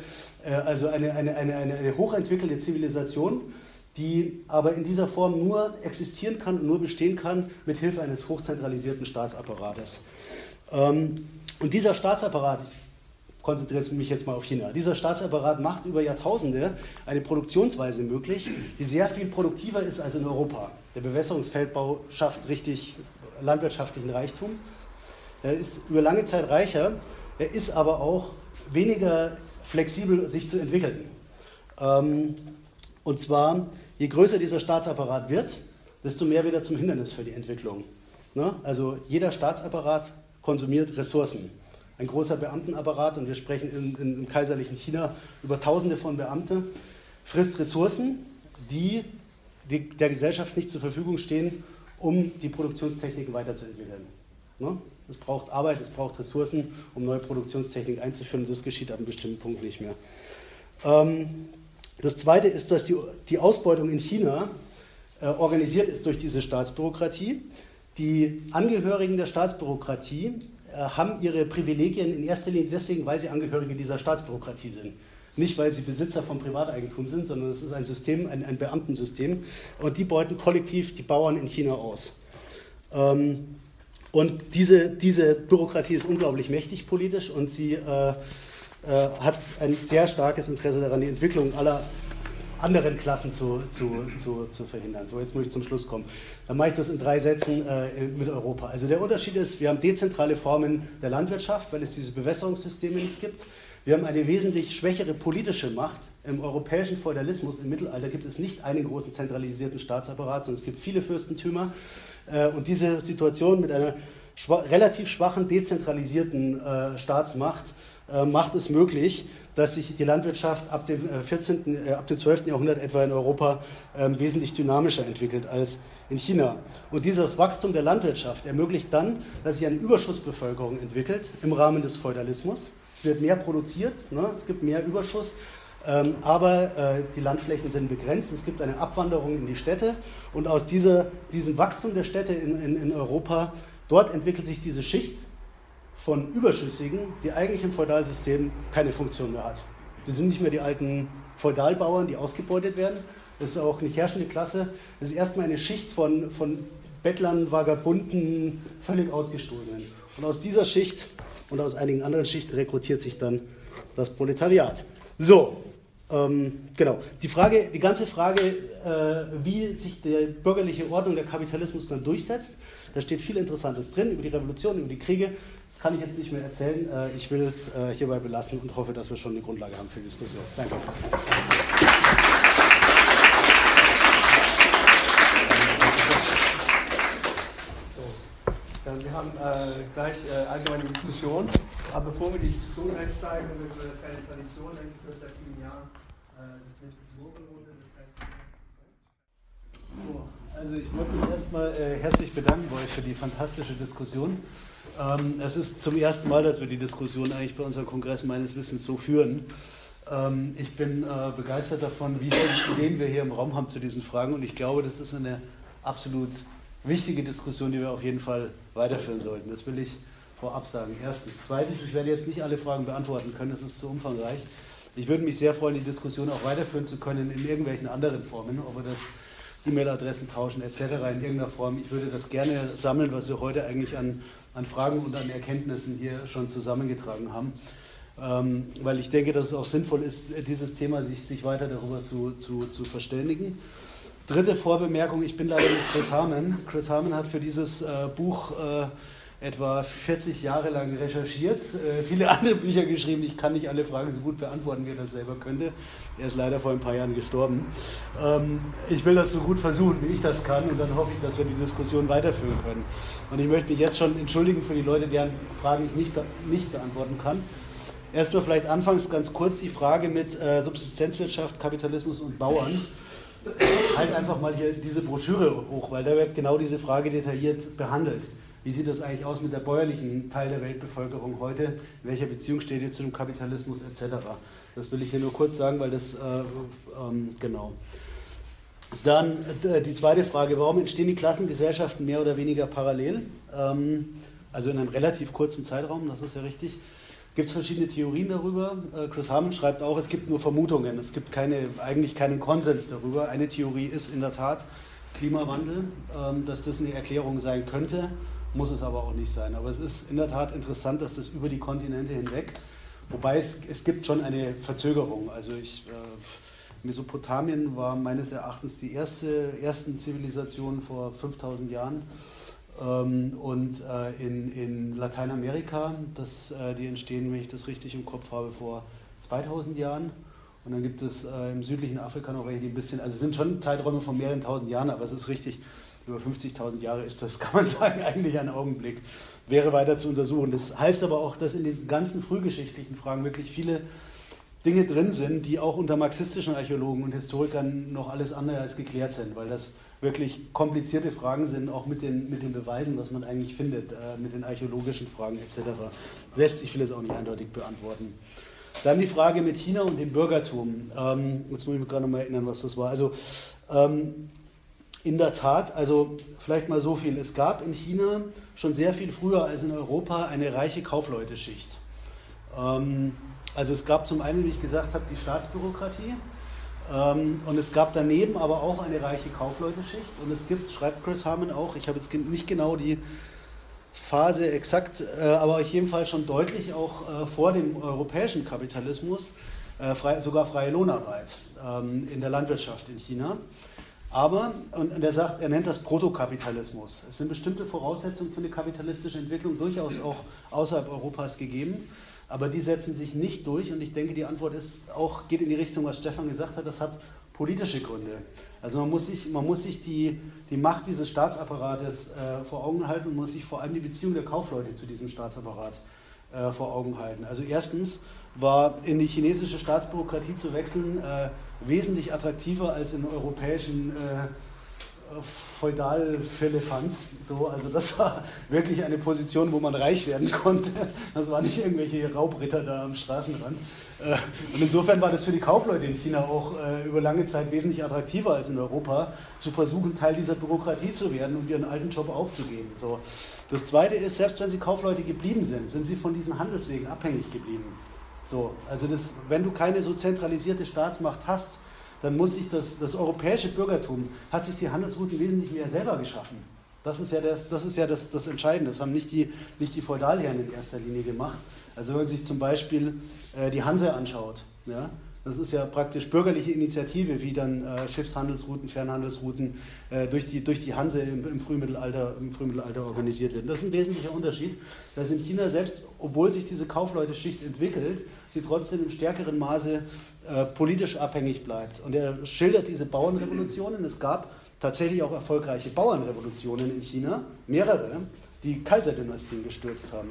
äh, also eine, eine, eine, eine hochentwickelte Zivilisation die aber in dieser Form nur existieren kann und nur bestehen kann mit Hilfe eines hochzentralisierten Staatsapparates. Ähm, und dieser Staatsapparat, ich konzentriere mich jetzt mal auf China, dieser Staatsapparat macht über Jahrtausende eine Produktionsweise möglich, die sehr viel produktiver ist als in Europa. Der Bewässerungsfeldbau schafft richtig landwirtschaftlichen Reichtum. Er ist über lange Zeit reicher, er ist aber auch weniger flexibel, sich zu entwickeln. Ähm, und zwar je größer dieser Staatsapparat wird, desto mehr wird er zum Hindernis für die Entwicklung. Ne? Also jeder Staatsapparat konsumiert Ressourcen. Ein großer Beamtenapparat, und wir sprechen in, in, im kaiserlichen China über Tausende von Beamten, frisst Ressourcen, die, die der Gesellschaft nicht zur Verfügung stehen, um die Produktionstechniken weiterzuentwickeln. Ne? Es braucht Arbeit, es braucht Ressourcen, um neue Produktionstechniken einzuführen, und das geschieht ab einem bestimmten Punkt nicht mehr. Ähm, das Zweite ist, dass die, die Ausbeutung in China äh, organisiert ist durch diese Staatsbürokratie. Die Angehörigen der Staatsbürokratie äh, haben ihre Privilegien in erster Linie deswegen, weil sie Angehörige dieser Staatsbürokratie sind. Nicht, weil sie Besitzer von Privateigentum sind, sondern es ist ein System, ein, ein Beamtensystem. Und die beuten kollektiv die Bauern in China aus. Ähm, und diese, diese Bürokratie ist unglaublich mächtig politisch und sie äh, hat ein sehr starkes Interesse daran, die Entwicklung aller anderen Klassen zu, zu, zu, zu verhindern. So, jetzt muss ich zum Schluss kommen. Dann mache ich das in drei Sätzen äh, mit Europa. Also der Unterschied ist, wir haben dezentrale Formen der Landwirtschaft, weil es diese Bewässerungssysteme nicht gibt. Wir haben eine wesentlich schwächere politische Macht. Im europäischen Feudalismus im Mittelalter gibt es nicht einen großen zentralisierten Staatsapparat, sondern es gibt viele Fürstentümer. Äh, und diese Situation mit einer relativ schwachen, dezentralisierten äh, Staatsmacht äh, macht es möglich, dass sich die Landwirtschaft ab dem, 14., ab dem 12. Jahrhundert etwa in Europa ähm, wesentlich dynamischer entwickelt als in China. Und dieses Wachstum der Landwirtschaft ermöglicht dann, dass sich eine Überschussbevölkerung entwickelt im Rahmen des Feudalismus. Es wird mehr produziert, ne? es gibt mehr Überschuss, ähm, aber äh, die Landflächen sind begrenzt. Es gibt eine Abwanderung in die Städte und aus dieser, diesem Wachstum der Städte in, in, in Europa, dort entwickelt sich diese Schicht von Überschüssigen, die eigentlich im Feudalsystem keine Funktion mehr hat. Wir sind nicht mehr die alten Feudalbauern, die ausgebeutet werden. Das ist auch nicht herrschende Klasse. Das ist erstmal eine Schicht von, von Bettlern, Vagabunden, völlig Ausgestoßenen. Und aus dieser Schicht und aus einigen anderen Schichten rekrutiert sich dann das Proletariat. So, ähm, genau. Die, Frage, die ganze Frage, äh, wie sich die bürgerliche Ordnung, der Kapitalismus dann durchsetzt, da steht viel Interessantes drin über die Revolution, über die Kriege. Das kann ich jetzt nicht mehr erzählen. Äh, ich will es äh, hierbei belassen und hoffe, dass wir schon eine Grundlage haben für die Diskussion. Danke. wir haben äh, gleich äh, allgemeine Diskussion. Aber bevor wir die Diskussion einsteigen, das ist eine kleine Tradition, ich, seit vielen Jahren, äh, das nächste Morgenrunde. Das heißt, also ich wollte mich erstmal äh, herzlich bedanken bei euch für die fantastische Diskussion. Ähm, es ist zum ersten Mal, dass wir die Diskussion eigentlich bei unserem Kongress meines Wissens so führen. Ähm, ich bin äh, begeistert davon, wie viele Ideen wir hier im Raum haben zu diesen Fragen und ich glaube, das ist eine absolut wichtige Diskussion, die wir auf jeden Fall weiterführen sollten. Das will ich vorab sagen. Erstens. Zweitens, ich werde jetzt nicht alle Fragen beantworten können, das ist zu umfangreich. Ich würde mich sehr freuen, die Diskussion auch weiterführen zu können in irgendwelchen anderen Formen, ob wir das E-Mail-Adressen tauschen etc. in irgendeiner Form. Ich würde das gerne sammeln, was wir heute eigentlich an, an Fragen und an Erkenntnissen hier schon zusammengetragen haben. Ähm, weil ich denke, dass es auch sinnvoll ist, dieses Thema sich, sich weiter darüber zu, zu, zu verständigen. Dritte Vorbemerkung, ich bin leider nicht Chris Harmon. Chris Harmon hat für dieses äh, Buch äh, etwa 40 Jahre lang recherchiert, äh, viele andere Bücher geschrieben. Ich kann nicht alle Fragen so gut beantworten, wie er das selber könnte. Er ist leider vor ein paar Jahren gestorben. Ähm, ich will das so gut versuchen, wie ich das kann, und dann hoffe ich, dass wir die Diskussion weiterführen können. Und ich möchte mich jetzt schon entschuldigen für die Leute, deren Fragen ich nicht, be nicht beantworten kann. Erstmal vielleicht anfangs ganz kurz die Frage mit äh, Subsistenzwirtschaft, Kapitalismus und Bauern. Halt einfach mal hier diese Broschüre hoch, weil da wird genau diese Frage detailliert behandelt. Wie sieht das eigentlich aus mit der bäuerlichen Teil der Weltbevölkerung heute? In welcher Beziehung steht ihr zu dem Kapitalismus etc.? Das will ich hier nur kurz sagen, weil das, äh, ähm, genau. Dann äh, die zweite Frage, warum entstehen die Klassengesellschaften mehr oder weniger parallel? Ähm, also in einem relativ kurzen Zeitraum, das ist ja richtig. Gibt es verschiedene Theorien darüber? Äh, Chris Harmon schreibt auch, es gibt nur Vermutungen, es gibt keine, eigentlich keinen Konsens darüber. Eine Theorie ist in der Tat Klimawandel, ähm, dass das eine Erklärung sein könnte muss es aber auch nicht sein. Aber es ist in der Tat interessant, dass das über die Kontinente hinweg, wobei es, es gibt schon eine Verzögerung. Also ich, äh, Mesopotamien war meines Erachtens die erste ersten Zivilisation vor 5000 Jahren. Ähm, und äh, in, in Lateinamerika, das, äh, die entstehen, wenn ich das richtig im Kopf habe, vor 2000 Jahren. Und dann gibt es äh, im südlichen Afrika noch welche, die ein bisschen, also es sind schon Zeiträume von mehreren tausend Jahren, aber es ist richtig, über 50.000 Jahre ist das, kann man sagen, eigentlich ein Augenblick. Wäre weiter zu untersuchen. Das heißt aber auch, dass in diesen ganzen frühgeschichtlichen Fragen wirklich viele Dinge drin sind, die auch unter marxistischen Archäologen und Historikern noch alles andere als geklärt sind, weil das wirklich komplizierte Fragen sind, auch mit den, mit den Beweisen, was man eigentlich findet, äh, mit den archäologischen Fragen etc. Lässt sich vieles auch nicht eindeutig beantworten. Dann die Frage mit China und dem Bürgertum. Ähm, jetzt muss ich mich gerade noch mal erinnern, was das war. Also ähm, in der Tat, also vielleicht mal so viel. Es gab in China schon sehr viel früher als in Europa eine reiche Kaufleuteschicht. Ähm, also es gab zum einen, wie ich gesagt habe, die Staatsbürokratie ähm, und es gab daneben aber auch eine reiche Kaufleuteschicht und es gibt, schreibt Chris Harmon auch, ich habe jetzt nicht genau die Phase exakt, äh, aber auf jeden Fall schon deutlich auch äh, vor dem europäischen Kapitalismus, äh, sogar freie Lohnarbeit ähm, in der Landwirtschaft in China. Aber, und er sagt, er nennt das Protokapitalismus. Es sind bestimmte Voraussetzungen für eine kapitalistische Entwicklung durchaus auch außerhalb Europas gegeben, aber die setzen sich nicht durch. Und ich denke, die Antwort ist auch, geht in die Richtung, was Stefan gesagt hat, das hat politische Gründe. Also man muss sich, man muss sich die, die Macht dieses Staatsapparates äh, vor Augen halten und muss sich vor allem die Beziehung der Kaufleute zu diesem Staatsapparat äh, vor Augen halten. Also erstens war in die chinesische Staatsbürokratie zu wechseln äh, wesentlich attraktiver als in europäischen äh, Feudalfirlefanz. So, also das war wirklich eine Position, wo man reich werden konnte. Das waren nicht irgendwelche Raubritter da am Straßenrand. Äh, und insofern war das für die Kaufleute in China auch äh, über lange Zeit wesentlich attraktiver als in Europa, zu versuchen, Teil dieser Bürokratie zu werden und ihren alten Job aufzugeben. So. Das Zweite ist, selbst wenn sie Kaufleute geblieben sind, sind sie von diesen Handelswegen abhängig geblieben. So, also das, wenn du keine so zentralisierte Staatsmacht hast, dann muss sich das, das europäische Bürgertum, hat sich die Handelsrouten wesentlich mehr selber geschaffen. Das ist ja, das, das, ist ja das, das Entscheidende. Das haben nicht die, nicht die Feudalherren in erster Linie gemacht. Also wenn man sich zum Beispiel äh, die Hanse anschaut, ja, das ist ja praktisch bürgerliche Initiative, wie dann äh, Schiffshandelsrouten, Fernhandelsrouten äh, durch, die, durch die Hanse im, im, Frühmittelalter, im Frühmittelalter organisiert werden. Das ist ein wesentlicher Unterschied, dass in China selbst, obwohl sich diese Kaufleute-Schicht entwickelt, sie trotzdem im stärkeren Maße äh, politisch abhängig bleibt. Und er schildert diese Bauernrevolutionen. Es gab tatsächlich auch erfolgreiche Bauernrevolutionen in China, mehrere, die Kaiserdynastien gestürzt haben.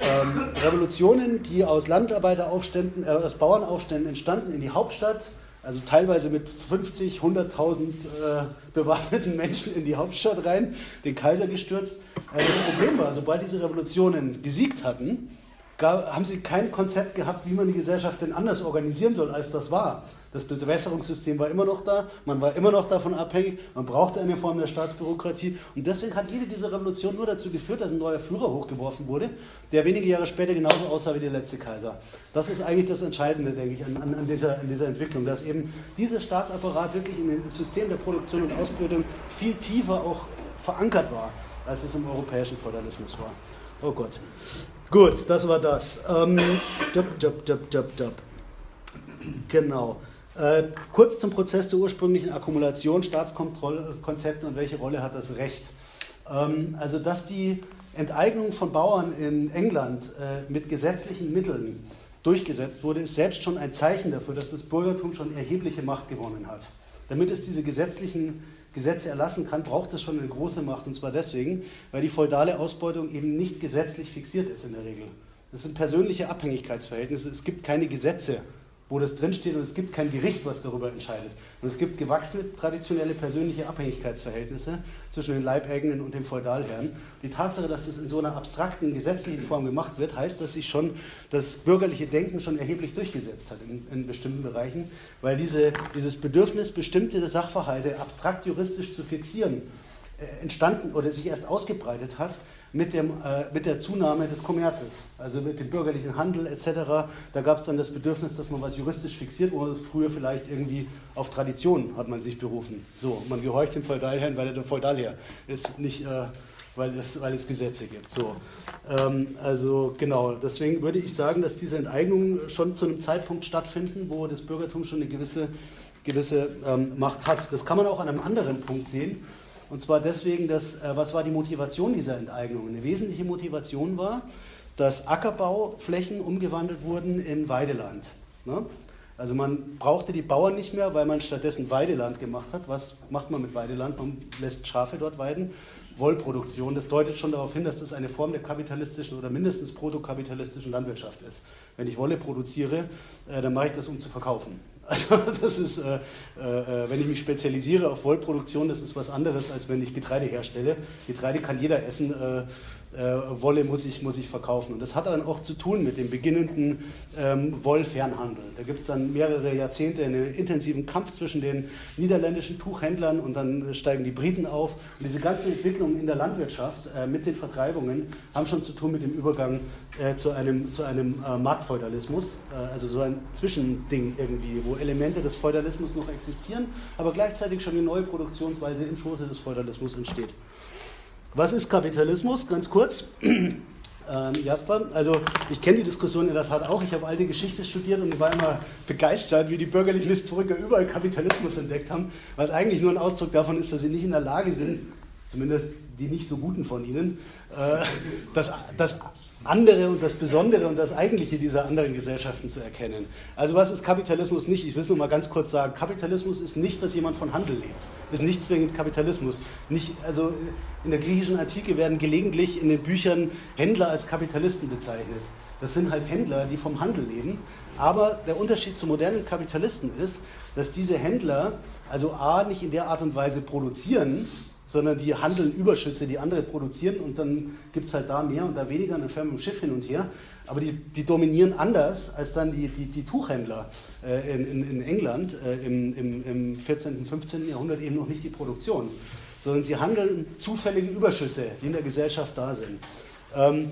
Ähm, Revolutionen, die aus Landarbeiteraufständen, äh, aus Bauernaufständen entstanden in die Hauptstadt, also teilweise mit 50, 100.000 äh, bewaffneten Menschen in die Hauptstadt rein, den Kaiser gestürzt. Äh, das Problem war, sobald diese Revolutionen gesiegt hatten, gab, haben sie kein Konzept gehabt, wie man die Gesellschaft denn anders organisieren soll, als das war. Das Bewässerungssystem war immer noch da, man war immer noch davon abhängig, man brauchte eine Form der Staatsbürokratie und deswegen hat jede dieser Revolution nur dazu geführt, dass ein neuer Führer hochgeworfen wurde, der wenige Jahre später genauso aussah wie der letzte Kaiser. Das ist eigentlich das Entscheidende, denke ich, an, an, dieser, an dieser Entwicklung, dass eben dieser Staatsapparat wirklich in das System der Produktion und Ausbildung viel tiefer auch verankert war, als es im europäischen Feudalismus war. Oh Gott. Gut, das war das. Ähm, dub, dub, dub, dub, dub. Genau. Äh, kurz zum Prozess der ursprünglichen Akkumulation, Staatskonzepte und welche Rolle hat das Recht? Ähm, also, dass die Enteignung von Bauern in England äh, mit gesetzlichen Mitteln durchgesetzt wurde, ist selbst schon ein Zeichen dafür, dass das Bürgertum schon erhebliche Macht gewonnen hat. Damit es diese gesetzlichen Gesetze erlassen kann, braucht es schon eine große Macht. Und zwar deswegen, weil die feudale Ausbeutung eben nicht gesetzlich fixiert ist in der Regel. Das sind persönliche Abhängigkeitsverhältnisse. Es gibt keine Gesetze wo das drinsteht und es gibt kein Gericht, was darüber entscheidet. Und es gibt gewachsene traditionelle persönliche Abhängigkeitsverhältnisse zwischen den Leibeigenen und den Feudalherren. Die Tatsache, dass das in so einer abstrakten gesetzlichen Form gemacht wird, heißt, dass sich schon das bürgerliche Denken schon erheblich durchgesetzt hat in, in bestimmten Bereichen, weil diese, dieses Bedürfnis, bestimmte Sachverhalte abstrakt juristisch zu fixieren, äh, entstanden oder sich erst ausgebreitet hat, mit, dem, äh, mit der Zunahme des Kommerzes, also mit dem bürgerlichen Handel etc. Da gab es dann das Bedürfnis, dass man was juristisch fixiert, wo früher vielleicht irgendwie auf Tradition hat man sich berufen. So, man gehorcht dem Feudalherrn, weil er der Feudalherr ist, nicht äh, weil, es, weil es Gesetze gibt. So. Ähm, also genau, deswegen würde ich sagen, dass diese Enteignungen schon zu einem Zeitpunkt stattfinden, wo das Bürgertum schon eine gewisse, gewisse ähm, Macht hat. Das kann man auch an einem anderen Punkt sehen. Und zwar deswegen, dass, äh, was war die Motivation dieser Enteignung? Eine wesentliche Motivation war, dass Ackerbauflächen umgewandelt wurden in Weideland. Ne? Also man brauchte die Bauern nicht mehr, weil man stattdessen Weideland gemacht hat. Was macht man mit Weideland? Man lässt Schafe dort weiden. Wollproduktion, das deutet schon darauf hin, dass das eine Form der kapitalistischen oder mindestens protokapitalistischen Landwirtschaft ist. Wenn ich Wolle produziere, äh, dann mache ich das, um zu verkaufen. Also das ist, äh, äh, wenn ich mich spezialisiere auf Wollproduktion, das ist was anderes, als wenn ich Getreide herstelle. Getreide kann jeder essen, äh, Wolle muss ich, muss ich verkaufen. Und das hat dann auch zu tun mit dem beginnenden ähm, Wollfernhandel. Da gibt es dann mehrere Jahrzehnte einen intensiven Kampf zwischen den niederländischen Tuchhändlern und dann steigen die Briten auf. Und diese ganzen Entwicklungen in der Landwirtschaft äh, mit den Vertreibungen haben schon zu tun mit dem Übergang äh, zu einem, zu einem äh, Marktfeudalismus, äh, also so ein Zwischending irgendwie, wo Elemente des Feudalismus noch existieren, aber gleichzeitig schon eine neue Produktionsweise im Schoße des Feudalismus entsteht. Was ist Kapitalismus? Ganz kurz. Ähm, Jasper, also ich kenne die Diskussion in der Tat auch. Ich habe alte Geschichte studiert und ich war immer begeistert, wie die bürgerlichen Historiker überall Kapitalismus entdeckt haben, was eigentlich nur ein Ausdruck davon ist, dass sie nicht in der Lage sind, zumindest die nicht so guten von ihnen, äh, das, das andere und das Besondere und das Eigentliche dieser anderen Gesellschaften zu erkennen. Also was ist Kapitalismus nicht? Ich will es nur mal ganz kurz sagen. Kapitalismus ist nicht, dass jemand von Handel lebt. Ist nicht zwingend Kapitalismus. Nicht, also in der griechischen Antike werden gelegentlich in den Büchern Händler als Kapitalisten bezeichnet. Das sind halt Händler, die vom Handel leben. Aber der Unterschied zu modernen Kapitalisten ist, dass diese Händler also A nicht in der Art und Weise produzieren, sondern die handeln Überschüsse, die andere produzieren und dann gibt es halt da mehr und da weniger und dann wir mit dem Schiff hin und her. Aber die, die dominieren anders als dann die, die, die Tuchhändler äh, in, in, in, England äh, im, im, im 14., 15. Jahrhundert eben noch nicht die Produktion, sondern sie handeln zufällige Überschüsse, die in der Gesellschaft da sind. Ähm,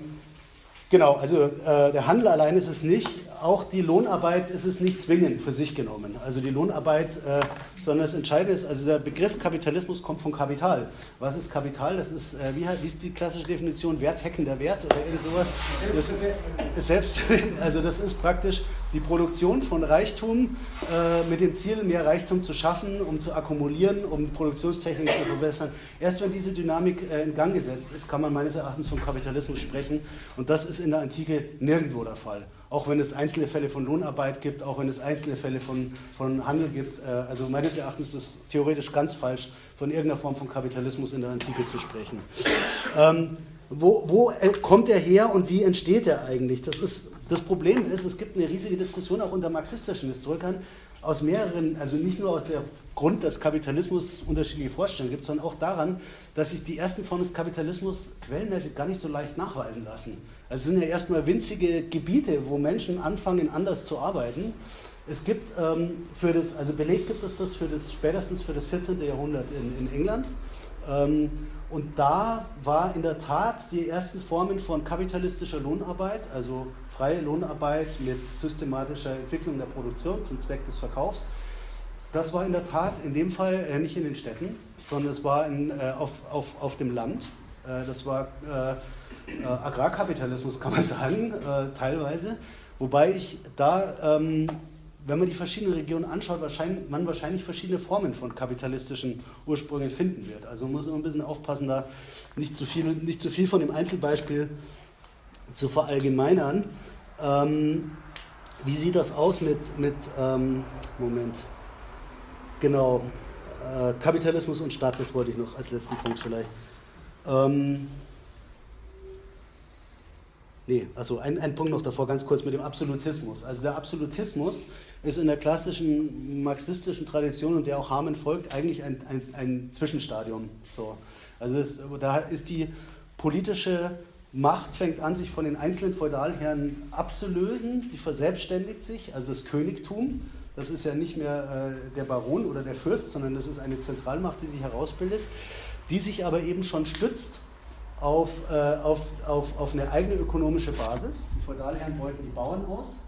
Genau, also äh, der Handel allein ist es nicht, auch die Lohnarbeit ist es nicht zwingend für sich genommen. Also die Lohnarbeit, äh, sondern das Entscheidende ist, also der Begriff Kapitalismus kommt von Kapital. Was ist Kapital? Das ist, äh, wie, wie, ist die klassische Definition? Wertheckender Wert oder irgend sowas? Das selbst, also das ist praktisch die Produktion von Reichtum äh, mit dem Ziel, mehr Reichtum zu schaffen, um zu akkumulieren, um Produktionstechnik zu verbessern. Erst wenn diese Dynamik äh, in Gang gesetzt ist, kann man meines Erachtens vom Kapitalismus sprechen. Und das ist in der Antike nirgendwo der Fall. Auch wenn es einzelne Fälle von Lohnarbeit gibt, auch wenn es einzelne Fälle von, von Handel gibt. Äh, also meines Erachtens ist es theoretisch ganz falsch, von irgendeiner Form von Kapitalismus in der Antike zu sprechen. Ähm, wo, wo äh, kommt er her und wie entsteht er eigentlich? Das, ist, das Problem ist, es gibt eine riesige Diskussion auch unter marxistischen Historikern aus mehreren, also nicht nur aus dem Grund, dass Kapitalismus unterschiedliche Vorstellungen gibt, sondern auch daran, dass sich die ersten Formen des Kapitalismus quellenmäßig gar nicht so leicht nachweisen lassen. Also es sind ja erstmal winzige Gebiete, wo Menschen anfangen, anders zu arbeiten. Es gibt ähm, für das, also Beleg gibt es das für das spätestens für das 14. Jahrhundert in, in England. Ähm, und da war in der Tat die ersten Formen von kapitalistischer Lohnarbeit, also freie Lohnarbeit mit systematischer Entwicklung der Produktion zum Zweck des Verkaufs. Das war in der Tat in dem Fall äh, nicht in den Städten, sondern es war in, äh, auf, auf, auf dem Land. Äh, das war äh, äh, Agrarkapitalismus, kann man sagen, äh, teilweise. Wobei ich da, ähm, wenn man die verschiedenen Regionen anschaut, wahrscheinlich, man wahrscheinlich verschiedene Formen von kapitalistischen Ursprüngen finden wird. Also man muss immer ein bisschen aufpassen, da nicht zu viel, nicht zu viel von dem Einzelbeispiel zu verallgemeinern. Ähm, wie sieht das aus mit, mit ähm, Moment, genau, äh, Kapitalismus und Staat, das wollte ich noch als letzten Punkt vielleicht. Ähm, Nee, also ein, ein Punkt noch davor, ganz kurz mit dem Absolutismus. Also der Absolutismus ist in der klassischen marxistischen Tradition, und der auch Hamann folgt, eigentlich ein, ein, ein Zwischenstadium. So. Also das, da ist die politische Macht fängt an, sich von den einzelnen Feudalherren abzulösen, die verselbstständigt sich, also das Königtum. Das ist ja nicht mehr äh, der Baron oder der Fürst, sondern das ist eine Zentralmacht, die sich herausbildet, die sich aber eben schon stützt auf, äh, auf, auf, auf eine eigene ökonomische Basis. Die Feudalherren beuten die Bauern aus.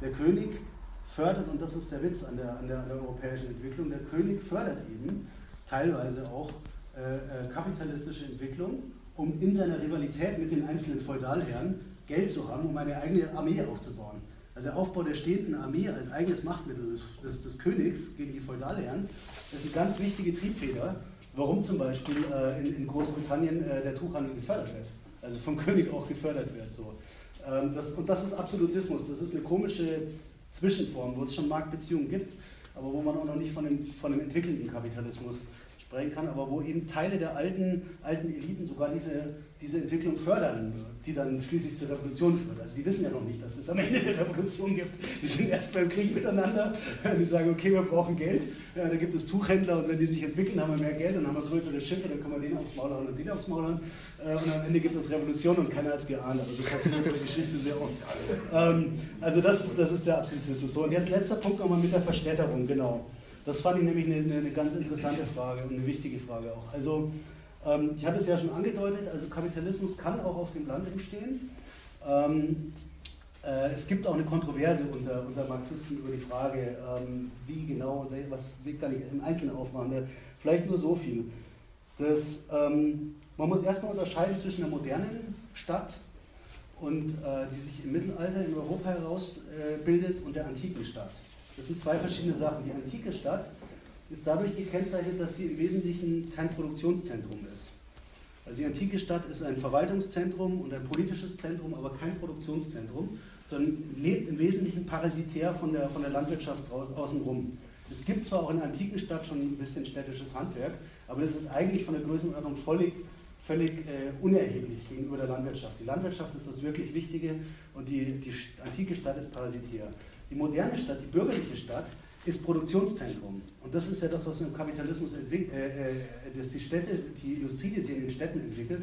Der König fördert, und das ist der Witz an der, an der, an der europäischen Entwicklung, der König fördert eben teilweise auch äh, äh, kapitalistische Entwicklung, um in seiner Rivalität mit den einzelnen Feudalherren Geld zu haben, um eine eigene Armee aufzubauen. Also der Aufbau der stehenden Armee als eigenes Machtmittel des, des, des Königs gegen die Feudalherren, das ist eine ganz wichtige Triebfeder warum zum Beispiel äh, in, in, Großbritannien äh, der Tuchhandel gefördert wird. Also vom König auch gefördert wird. So. Ähm, das, und das ist Absolutismus. Das ist eine komische Zwischenform, wo es schon Marktbeziehungen gibt, aber wo man auch noch nicht von dem, von dem entwickelten Kapitalismus sprechen kann, aber wo eben Teile der alten, alten Eliten sogar diese, diese Entwicklung fördern, die dann schließlich zur Revolution führt. Also die wissen ja noch nicht, dass es am Ende eine Revolution gibt. Die sind erst beim Krieg miteinander, die sagen, okay, wir brauchen Geld, ja, da gibt es Tuchhändler und wenn die sich entwickeln, haben wir mehr Geld, dann haben wir größere Schiffe, dann können wir den aufs Maul hauen und den aufs Maul hauen äh, und am Ende gibt es Revolution und keiner hat es geahnt. Aber so passiert das Geschichte sehr oft. Ähm, also das ist, das ist der Absolutismus. So, und jetzt letzter Punkt nochmal mit der Verstädterung, genau. Das fand ich nämlich eine, eine ganz interessante Frage und eine wichtige Frage auch. Also ähm, ich hatte es ja schon angedeutet, also Kapitalismus kann auch auf dem Land entstehen. Ähm, äh, es gibt auch eine Kontroverse unter, unter Marxisten über die Frage, ähm, wie genau, was wie kann ich im Einzelnen aufmachen. Vielleicht nur so viel. Das, ähm, man muss erstmal unterscheiden zwischen der modernen Stadt, und, äh, die sich im Mittelalter in Europa herausbildet, äh, und der antiken Stadt. Das sind zwei verschiedene Sachen. Die antike Stadt ist dadurch gekennzeichnet, dass sie im Wesentlichen kein Produktionszentrum ist. Also die antike Stadt ist ein Verwaltungszentrum und ein politisches Zentrum, aber kein Produktionszentrum, sondern lebt im Wesentlichen parasitär von der, von der Landwirtschaft außenrum. Es gibt zwar auch in der antiken Stadt schon ein bisschen städtisches Handwerk, aber das ist eigentlich von der Größenordnung völlig, völlig äh, unerheblich gegenüber der Landwirtschaft. Die Landwirtschaft ist das wirklich Wichtige und die, die antike Stadt ist parasitär. Die moderne Stadt, die bürgerliche Stadt, ist Produktionszentrum. Und das ist ja das, was im Kapitalismus entwickelt, äh, äh, dass die Städte, die Industrie, die sich in den Städten entwickelt,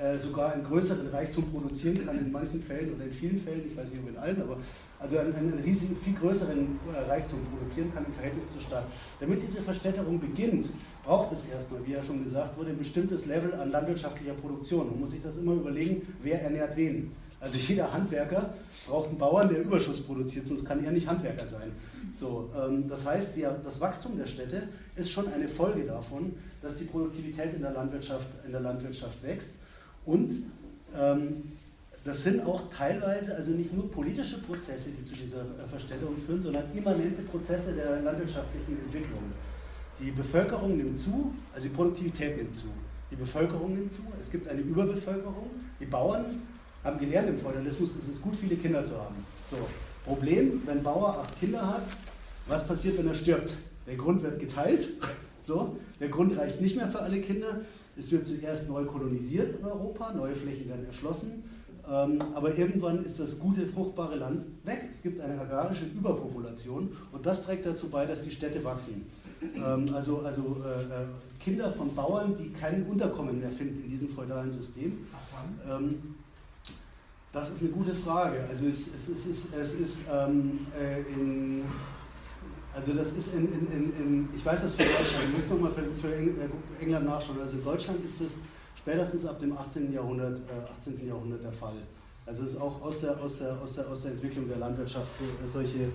äh, sogar einen größeren Reichtum produzieren kann in manchen Fällen oder in vielen Fällen, ich weiß nicht ob in allen, aber also einen, einen riesigen, viel größeren äh, Reichtum produzieren kann im Verhältnis zur Stadt. Damit diese Verstädterung beginnt, braucht es erstmal, wie ja schon gesagt wurde, ein bestimmtes Level an landwirtschaftlicher Produktion. Man muss sich das immer überlegen, wer ernährt wen. Also jeder Handwerker braucht einen Bauern, der Überschuss produziert, sonst kann er nicht Handwerker sein. So, ähm, das heißt, die, das Wachstum der Städte ist schon eine Folge davon, dass die Produktivität in der Landwirtschaft, in der Landwirtschaft wächst. Und ähm, das sind auch teilweise, also nicht nur politische Prozesse, die zu dieser äh, Verstellung führen, sondern immanente Prozesse der landwirtschaftlichen Entwicklung. Die Bevölkerung nimmt zu, also die Produktivität nimmt zu. Die Bevölkerung nimmt zu, es gibt eine Überbevölkerung. Die Bauern haben gelernt im Feudalismus, es ist gut, viele Kinder zu haben. So, Problem, wenn Bauer acht Kinder hat, was passiert, wenn er stirbt? Der Grund wird geteilt, so, der Grund reicht nicht mehr für alle Kinder. Es wird zuerst neu kolonisiert in Europa, neue Flächen werden erschlossen, ähm, aber irgendwann ist das gute, fruchtbare Land weg. Es gibt eine agrarische Überpopulation und das trägt dazu bei, dass die Städte wachsen. Ähm, also also äh, äh, Kinder von Bauern, die kein Unterkommen mehr finden in diesem feudalen System. Ähm, das ist eine gute Frage. Also es, es, es ist, es ist ähm, äh, in, also das ist in, in, in, in, ich weiß das für Deutschland, ich muss nochmal für, für äh, England nachschauen. Also in Deutschland ist das spätestens ab dem 18. Jahrhundert, äh, 18. Jahrhundert der Fall. Also es ist auch aus der, aus der, aus der, aus der Entwicklung der Landwirtschaft äh, solche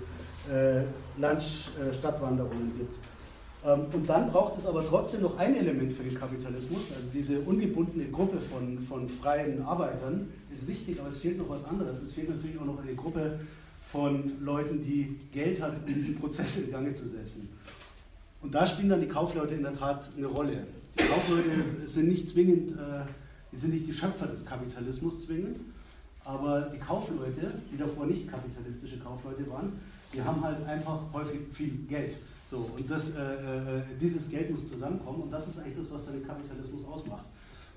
äh, Land-Stadtwanderungen gibt. Ähm, und dann braucht es aber trotzdem noch ein Element für den Kapitalismus, also diese ungebundene Gruppe von, von freien Arbeitern ist wichtig, aber es fehlt noch was anderes. Es fehlt natürlich auch noch eine Gruppe von Leuten, die Geld hat, um diesen Prozess in Gang zu setzen. Und da spielen dann die Kaufleute in der Tat eine Rolle. Die Kaufleute sind nicht zwingend, äh, die sind nicht die Schöpfer des Kapitalismus zwingend, aber die Kaufleute, die davor nicht kapitalistische Kaufleute waren, die haben halt einfach häufig viel Geld. So, und das, äh, äh, dieses Geld muss zusammenkommen und das ist eigentlich das, was dann den Kapitalismus ausmacht.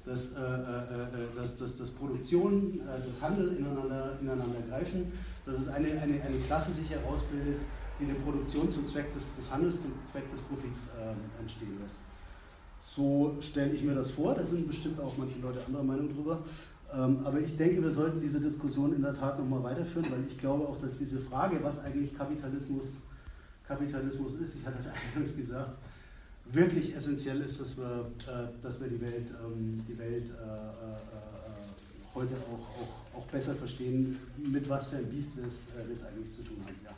Dass, äh, äh, äh dass, dass, dass Produktion, das Handel ineinander, ineinander greifen, dass es eine, eine, eine Klasse sich herausbildet, die die Produktion zum Zweck des, des Handels, zum Zweck des Profits entstehen lässt. So stelle ich mir das vor, da sind bestimmt auch manche Leute anderer Meinung drüber. Ähm, aber ich denke, wir sollten diese Diskussion in der Tat nochmal weiterführen, weil ich glaube auch, dass diese Frage, was eigentlich Kapitalismus Kapitalismus ist, ich hatte es eingangs gesagt, wirklich essentiell ist, dass wir, äh, dass wir die Welt, ähm, die Welt äh, äh, heute auch, auch, auch besser verstehen, mit was für ein Biest wir es, eigentlich zu tun haben. Ja.